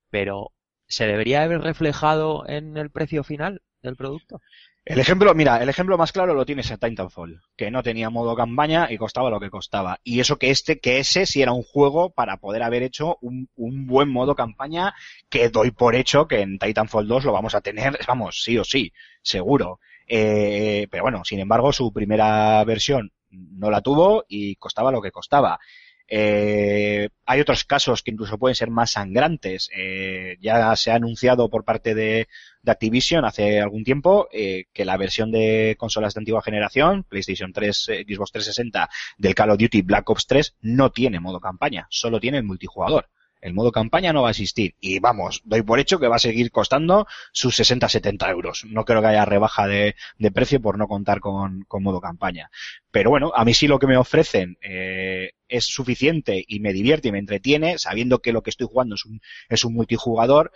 Pero, ¿se debería haber reflejado en el precio final producto? El ejemplo, mira, el ejemplo más claro lo tienes en Titanfall, que no tenía modo campaña y costaba lo que costaba. Y eso que este, que ese sí era un juego para poder haber hecho un, un buen modo campaña, que doy por hecho que en Titanfall 2 lo vamos a tener, vamos, sí o sí, seguro. Eh, pero bueno, sin embargo, su primera versión no la tuvo y costaba lo que costaba. Eh, hay otros casos que incluso pueden ser más sangrantes. Eh, ya se ha anunciado por parte de, Activision hace algún tiempo eh, que la versión de consolas de antigua generación, PlayStation 3, eh, Xbox 360 del Call of Duty Black Ops 3 no tiene modo campaña, solo tiene el multijugador. El modo campaña no va a existir. Y vamos, doy por hecho que va a seguir costando sus 60-70 euros. No creo que haya rebaja de, precio por no contar con, con modo campaña. Pero bueno, a mí sí lo que me ofrecen eh, es suficiente y me divierte y me entretiene, sabiendo que lo que estoy jugando es un, es un multijugador,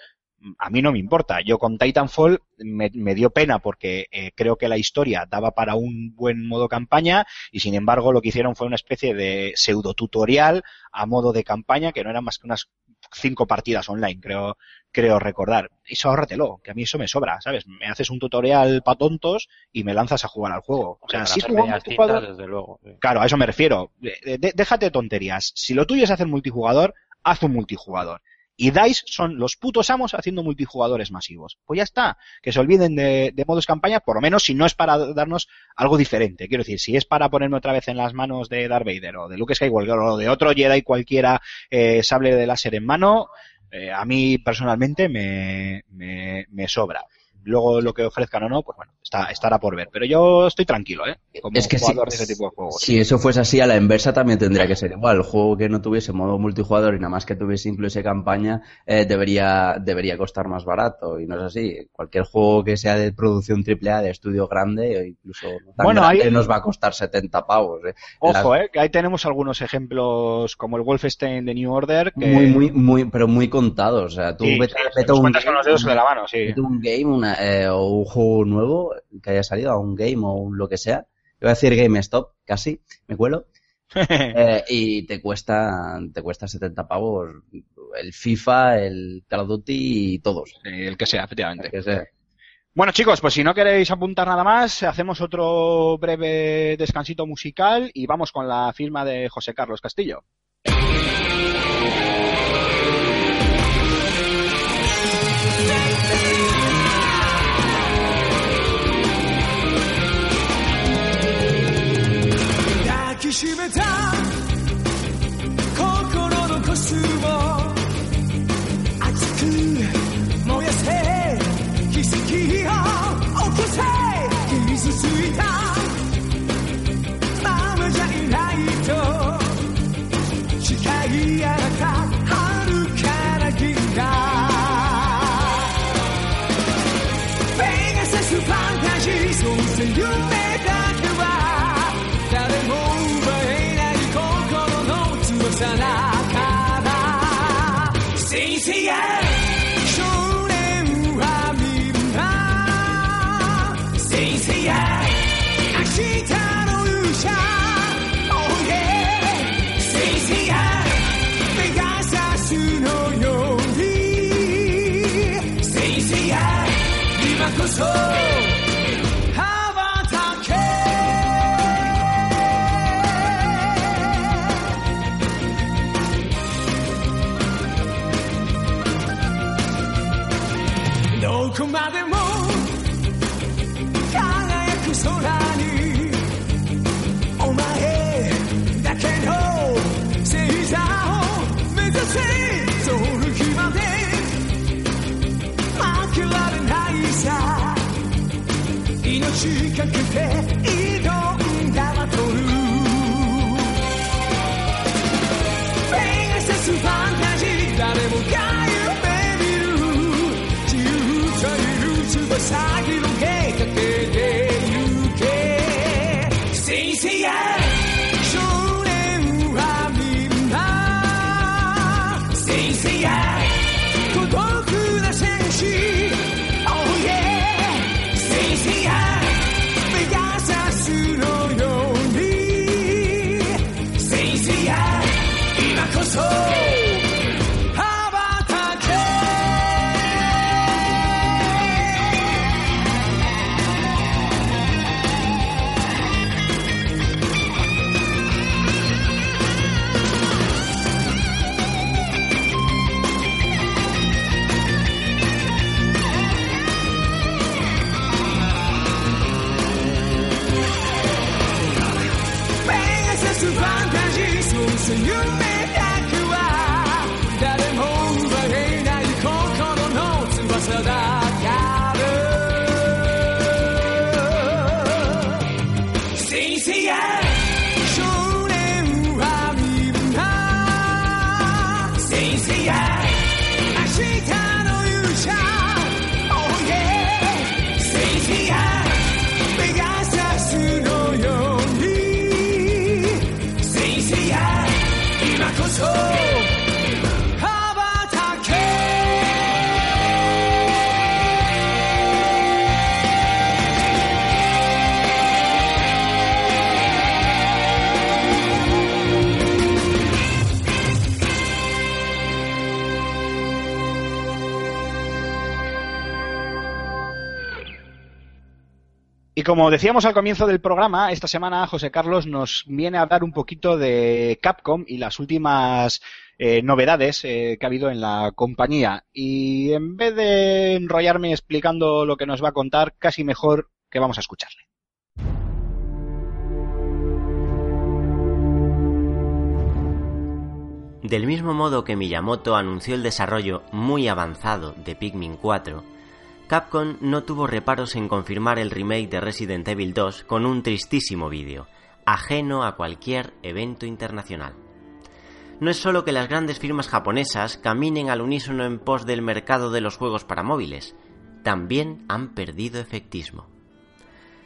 a mí no me importa. Yo con Titanfall me, me dio pena porque eh, creo que la historia daba para un buen modo campaña y sin embargo lo que hicieron fue una especie de pseudo tutorial a modo de campaña que no eran más que unas cinco partidas online, creo, creo recordar. Eso ahórratelo, que a mí eso me sobra, ¿sabes? Me haces un tutorial pa' tontos y me lanzas a jugar al juego. O sea, Para si es multijugador, desde luego. sí. Claro, a eso me refiero. De- de- déjate tonterías. Si lo tuyo es hacer multijugador, haz un multijugador. Y DICE son los putos amos haciendo multijugadores masivos. Pues ya está, que se olviden de, de modos campaña, por lo menos si no es para darnos algo diferente. Quiero decir, si es para ponerme otra vez en las manos de Darth Vader o de Luke Skywalker o de otro Jedi cualquiera eh, sable de láser en mano, eh, a mí personalmente me, me, me sobra. Luego lo que ofrezcan o no, pues bueno, está, estará por ver. Pero yo estoy tranquilo, ¿eh? Como Es que jugador de ese tipo de juegos. Si eso fuese así, a la inversa también tendría que ser igual. El juego que no tuviese modo multijugador y nada más que tuviese incluso campaña, eh, debería, debería costar más barato. Y no es así. Cualquier juego que sea de producción AAA, de estudio grande, o incluso tan Bueno, grande, ahí- nos va a costar 70 pavos. eh. Ojo, La- eh, que ahí tenemos algunos ejemplos como el Wolfenstein de New Order. Que... Muy, muy, muy, pero muy contados. O sea, tú Sí, vete, sí, vete un con los dedos de la mano, sí. vete a un game una, eh, o un juego nuevo que haya salido, a un game o un lo que sea. Iba a decir GameStop, casi, me cuelo. Eh, y te cuesta, te cuesta 70 pavos el FIFA, el Call of Duty y todos. el que sea, efectivamente. El que sea. Bueno, chicos, pues si no queréis apuntar nada más, hacemos otro breve descansito musical y vamos con la firma de José Carlos Castillo.「きしめた までも輝く空にお前だけの星座を目指せ。その日まで負けられないさ。命かけて that day you care. Como decíamos al comienzo del programa, esta semana José Carlos nos viene a hablar un poquito de Capcom y las últimas eh, novedades eh, que ha habido en la compañía. Y en vez de enrollarme explicando lo que nos va a contar, casi mejor que vamos a escucharle. Del mismo modo que Miyamoto anunció el desarrollo muy avanzado de Pikmin 4, Capcom no tuvo reparos en confirmar el remake de Resident Evil 2 con un tristísimo vídeo, ajeno a cualquier evento internacional. No es solo que las grandes firmas japonesas caminen al unísono en pos del mercado de los juegos para móviles, también han perdido efectismo.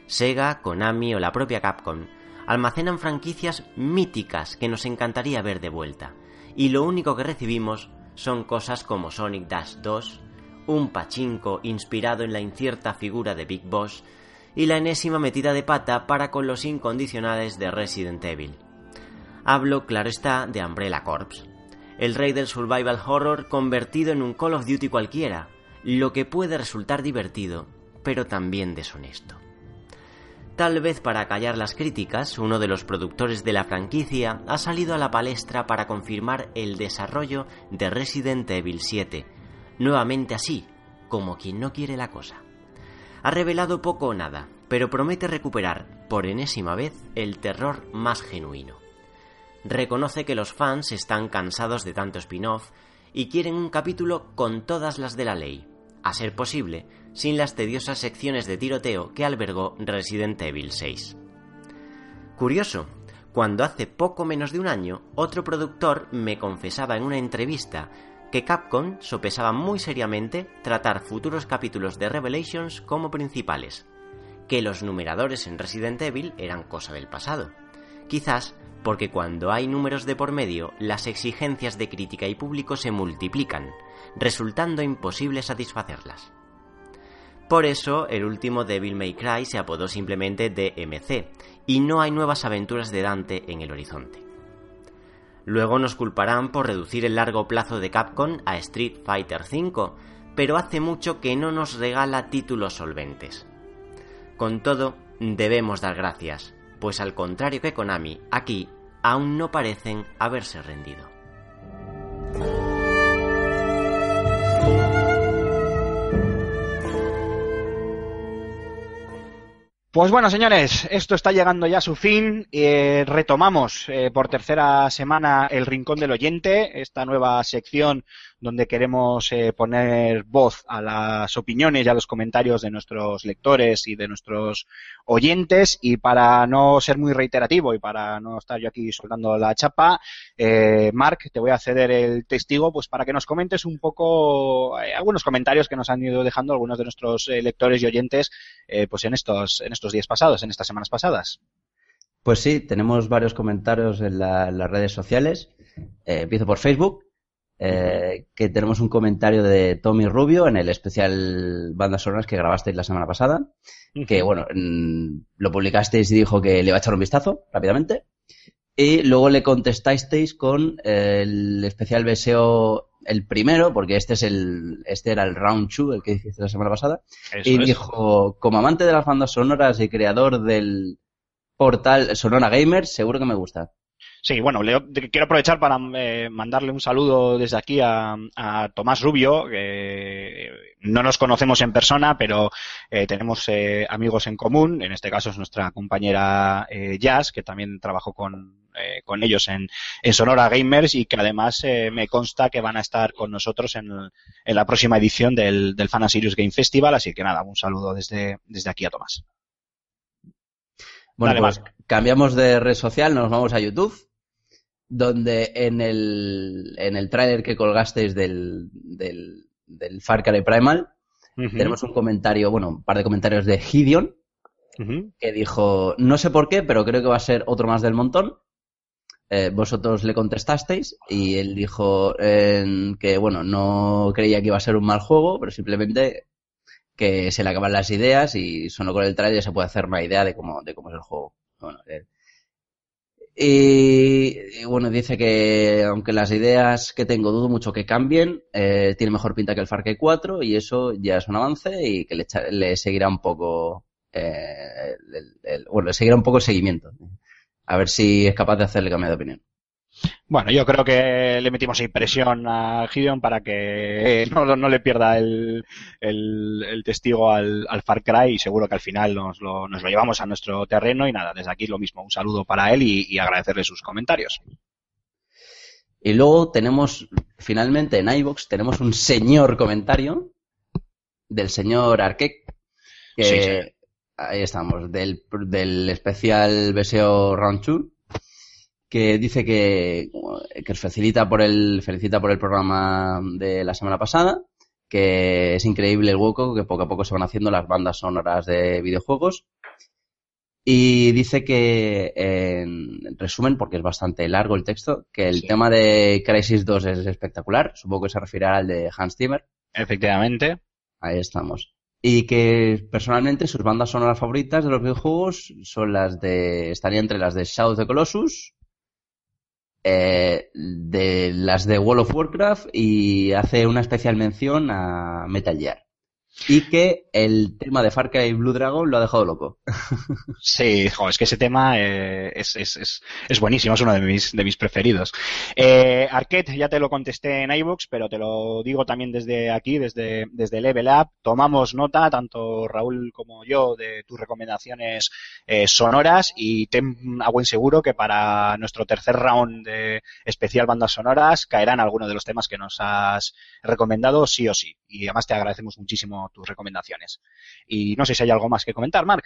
Sega, Konami o la propia Capcom almacenan franquicias míticas que nos encantaría ver de vuelta, y lo único que recibimos son cosas como Sonic Dash 2, un pachinko inspirado en la incierta figura de Big Boss y la enésima metida de pata para con los incondicionales de Resident Evil. Hablo, claro está, de Umbrella Corps, el rey del survival horror convertido en un Call of Duty cualquiera, lo que puede resultar divertido, pero también deshonesto. Tal vez para callar las críticas, uno de los productores de la franquicia ha salido a la palestra para confirmar el desarrollo de Resident Evil 7, nuevamente así, como quien no quiere la cosa. Ha revelado poco o nada, pero promete recuperar, por enésima vez, el terror más genuino. Reconoce que los fans están cansados de tanto spin-off y quieren un capítulo con todas las de la ley, a ser posible, sin las tediosas secciones de tiroteo que albergó Resident Evil 6. Curioso, cuando hace poco menos de un año, otro productor me confesaba en una entrevista que Capcom sopesaba muy seriamente tratar futuros capítulos de Revelations como principales, que los numeradores en Resident Evil eran cosa del pasado. Quizás porque cuando hay números de por medio, las exigencias de crítica y público se multiplican, resultando imposible satisfacerlas. Por eso, el último Devil May Cry se apodó simplemente DMC, y no hay nuevas aventuras de Dante en el horizonte. Luego nos culparán por reducir el largo plazo de Capcom a Street Fighter V, pero hace mucho que no nos regala títulos solventes. Con todo, debemos dar gracias, pues al contrario que Konami, aquí aún no parecen haberse rendido. Pues bueno, señores, esto está llegando ya a su fin. Eh, retomamos eh, por tercera semana el Rincón del Oyente, esta nueva sección donde queremos eh, poner voz a las opiniones y a los comentarios de nuestros lectores y de nuestros oyentes. Y para no ser muy reiterativo y para no estar yo aquí soltando la chapa, eh, Mark, te voy a ceder el testigo pues para que nos comentes un poco eh, algunos comentarios que nos han ido dejando algunos de nuestros eh, lectores y oyentes pues en estos, en estos días pasados, en estas semanas pasadas. Pues sí, tenemos varios comentarios en, la- en las redes sociales. Empiezo por Facebook, eh, que tenemos un comentario de Tommy Rubio en el especial bandas sonoras que grabasteis la semana pasada, que bueno, lo publicasteis y dijo que le va a echar un vistazo rápidamente. Y luego le contestasteis con el especial BSO el primero, porque este es el, este era el round 2, el que hiciste la semana pasada. Eso y es. dijo, como amante de las bandas sonoras y creador del portal Sonora Gamer, seguro que me gusta. Sí, bueno, de- quiero aprovechar para eh, mandarle un saludo desde aquí a, a Tomás Rubio, que no nos conocemos en persona, pero eh, tenemos eh, amigos en común. En este caso es nuestra compañera eh, Jazz, que también trabajó con, eh, con ellos en, en Sonora Gamers y que además eh, me consta que van a estar con nosotros en, en la próxima edición del, del Fan Sirius Game Festival. Así que nada, un saludo desde, desde aquí a Tomás. Bueno, Dale, pues cambiamos de red social, nos vamos a YouTube, donde en el, en el tráiler que colgasteis del, del, del Far Cry Primal, tenemos un comentario, bueno, un par de comentarios de Gideon, que dijo, no sé por qué, pero creo que va a ser otro más del montón. Eh, vosotros le contestasteis y él dijo eh, que, bueno, no creía que iba a ser un mal juego, pero simplemente que se le acaban las ideas y solo con el trailer se puede hacer una idea de cómo, de cómo es el juego. Bueno, eh, y, bueno, dice que aunque las ideas que tengo dudo mucho que cambien, eh, tiene mejor pinta que el Far Cry 4 y eso ya es un avance y que le, le seguirá un poco, eh, el- bueno, le seguirá un poco el seguimiento. A ver si es capaz de hacerle cambiar de opinión. Bueno, yo creo que le metimos ahí presión a Gideon para que no, no le pierda el, el, el testigo al, al Far Cry y seguro que al final nos lo, nos lo llevamos a nuestro terreno y nada, desde aquí lo mismo, un saludo para él y, y agradecerle sus comentarios. Y luego tenemos, finalmente en iVox, tenemos un señor comentario del señor Arquek, que Sí, sí. ahí estamos, del, del especial BSO Round 2, que dice que, que os felicita por el, felicita por el programa de la semana pasada, que es increíble el hueco que poco a poco se van haciendo las bandas sonoras de videojuegos. Y dice que, en resumen, porque es bastante largo el texto, que el Sí. tema de Crisis 2 es espectacular. Supongo que se referirá al de Hans Zimmer. Efectivamente. Ahí estamos. Y que personalmente sus bandas sonoras favoritas de los videojuegos son las de. estaría entre las de Shadow of the Colossus, eh, de las de World of Warcraft y hace una especial mención a Metal Gear. Y que el tema de Far Cry Blue Dragon lo ha dejado loco. Sí, es que ese tema eh, es, es, es, es buenísimo, es uno de mis, de mis preferidos. Eh, Arquette, ya te lo contesté en iVoox, pero te lo digo también desde aquí, desde, desde Level Up. Tomamos nota, tanto Raúl como yo, de tus recomendaciones eh, sonoras y ten a buen seguro que para nuestro tercer round de especial bandas sonoras caerán algunos de los temas que nos has recomendado sí o sí. Y además te agradecemos muchísimo tus recomendaciones. Y no sé si hay algo más que comentar, Marc.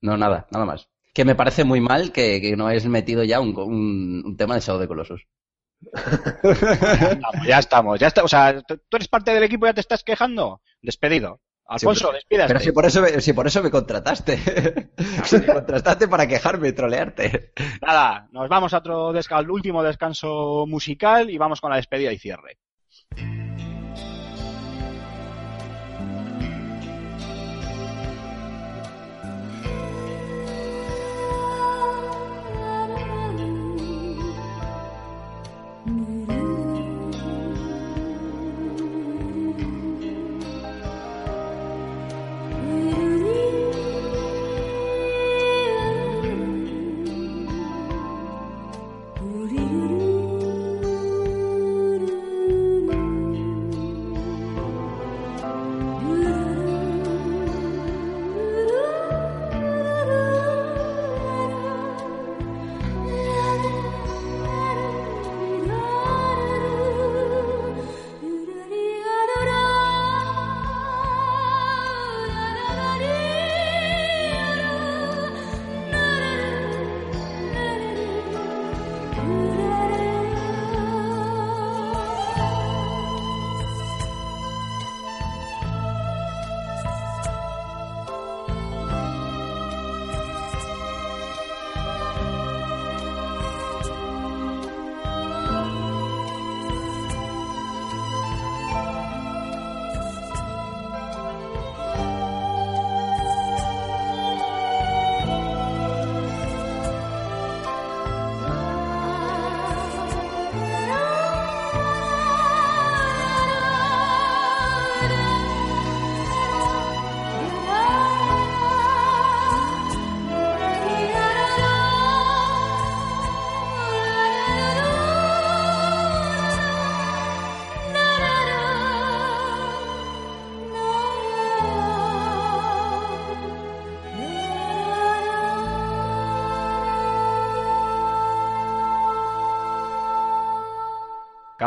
No, nada, nada más. Que me parece muy mal que, que no hayas metido ya un, un, un tema de Shadow the Colossus. Estamos, ya estamos, ya está. O sea, ¿tú eres parte del equipo y ya te estás quejando. Despedido. Alfonso, despídase. Pero si por eso me, si por eso me contrataste. Si me contrataste para quejarme y trolearte. Nada, nos vamos a otro desca- al último descanso musical y vamos con la despedida y cierre.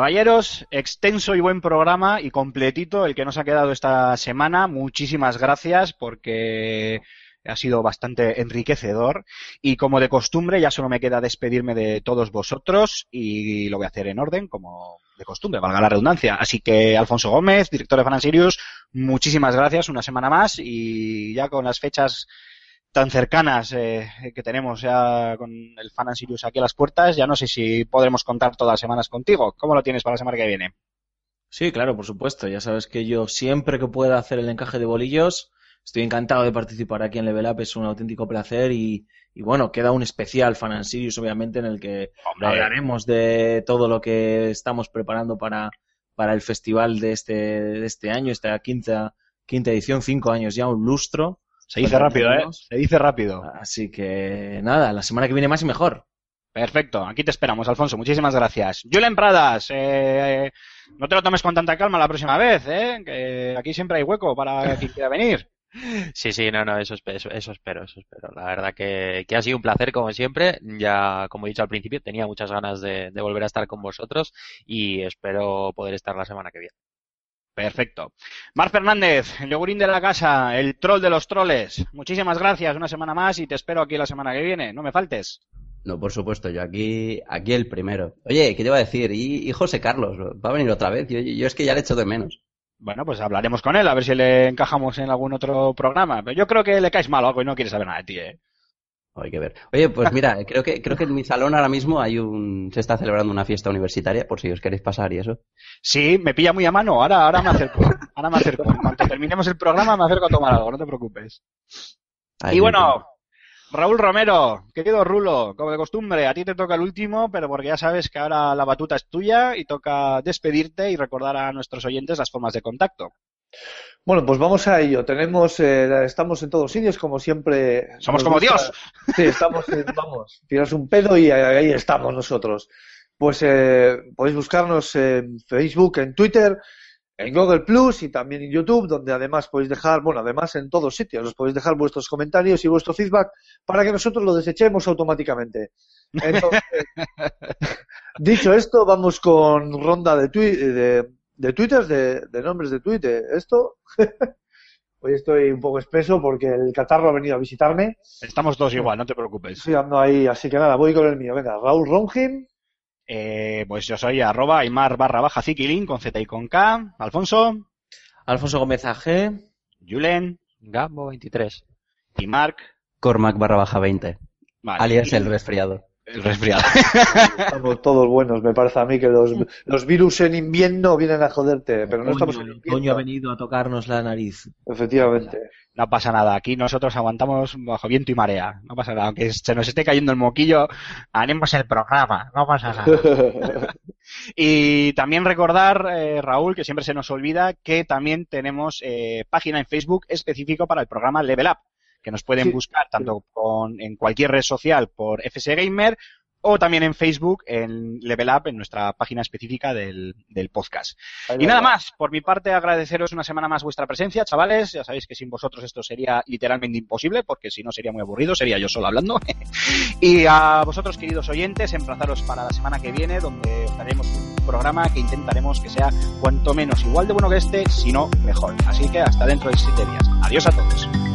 Caballeros, extenso y buen programa y completito el que nos ha quedado esta semana. Muchísimas gracias porque ha sido bastante enriquecedor y como de costumbre ya solo me queda despedirme de todos vosotros y lo voy a hacer en orden como de costumbre, valga la redundancia. Así que Alfonso Gómez, director de Fan Sirius, muchísimas gracias una semana más y ya con las fechas tan cercanas eh, que tenemos ya con el Fan and Sirius aquí a las puertas, ya no sé si podremos contar todas las semanas contigo. ¿Cómo lo tienes para la semana que viene? Sí, claro, por supuesto. Ya sabes que yo siempre que pueda hacer el encaje de bolillos, estoy encantado de participar aquí en Level Up, es un auténtico placer y, y bueno, queda un especial Fan and Sirius, obviamente, en el que Hombre. hablaremos de todo lo que estamos preparando para, para el festival de este, de este año, esta quinta, quinta edición, cinco años ya, un lustro. Se dice rápido, ¿eh? Se dice rápido. Así que nada, la semana que viene más y mejor. Perfecto, aquí te esperamos, Alfonso. Muchísimas gracias. Julen Pradas, eh, no te lo tomes con tanta calma la próxima vez, ¿eh? que aquí siempre hay hueco para quien quiera venir. Sí, sí, no, no, eso, eso, eso espero, eso espero. La verdad que, que ha sido un placer como siempre. Ya, como he dicho al principio, tenía muchas ganas de, de volver a estar con vosotros y espero poder estar la semana que viene. Perfecto. Mar Fernández, el yogurín de la casa, el troll de los troles. Muchísimas gracias, una semana más y te espero aquí la semana que viene. No me faltes. No, por supuesto, yo aquí, aquí el primero. Oye, ¿qué te iba a decir? ¿Y, y José Carlos? ¿Va a venir otra vez? Yo, yo es que ya le echo de menos. Bueno, pues hablaremos con él, a ver si le encajamos en algún otro programa. Pero yo creo que le caes mal o algo y no quiere saber nada de ti, ¿eh? Hay que ver. Oye, pues mira, creo que, creo que en mi salón ahora mismo hay un, se está celebrando una fiesta universitaria, por si os queréis pasar y eso. Sí, me pilla muy a mano. Ahora, ahora me acerco. Ahora me acerco. En cuanto terminemos el programa, me acerco a tomar algo, no te preocupes. Ahí y bueno, Raúl Romero, querido Rulo, como de costumbre, a ti te toca el último, pero porque ya sabes que ahora la batuta es tuya y toca despedirte y recordar a nuestros oyentes las formas de contacto. Bueno, pues vamos a ello. Tenemos, eh, estamos en todos sitios, como siempre. Somos como gusta- Dios. Sí, estamos, en- vamos, tiras un pedo y ahí estamos nosotros. Pues eh, podéis buscarnos en Facebook, en Twitter, en Google Plus y también en YouTube, donde además podéis dejar, bueno, además en todos sitios, os podéis dejar vuestros comentarios y vuestro feedback para que nosotros lo desechemos automáticamente. Entonces, dicho esto, vamos con ronda de, de, de twitters, de, de nombres de tweet. de Esto, hoy estoy un poco espeso porque el catarro ha venido a visitarme. Estamos todos igual, no te preocupes. Estoy ando ahí, así que nada, voy con el mío. Venga, Raúl Ronjim, Eh, pues yo soy arroba Aymar barra baja Zikilin con Z y con K. Alfonso, Alfonso Gómez AG. Julen Gambo 23. y Marc. Cormac barra baja 20. Vale. Alias el resfriado. El resfriado. estamos todos buenos. Me parece a mí que los, los virus en invierno vienen a joderte, pero no estamos en Toño, invierno. Toño ha venido a tocarnos la nariz. Efectivamente. No pasa nada, aquí nosotros aguantamos bajo viento y marea. No pasa nada, aunque se nos esté cayendo el moquillo, haremos el programa, no pasa nada. Y también recordar, eh, Raúl, que siempre se nos olvida que también tenemos eh, página en Facebook específico para el programa Level Up, que nos pueden Sí. buscar tanto con, en cualquier red social por FS Gamer o también en Facebook en Level Up, en nuestra página específica del, del podcast. Y nada más, por mi parte agradeceros una semana más vuestra presencia, chavales. Ya sabéis que sin vosotros esto sería literalmente imposible, porque si no sería muy aburrido, sería yo solo hablando. y a vosotros, queridos oyentes, emplazaros para la semana que viene, donde os daremos un programa que intentaremos que sea cuanto menos igual de bueno que este, si no mejor. Así que hasta dentro de siete días. Adiós a todos.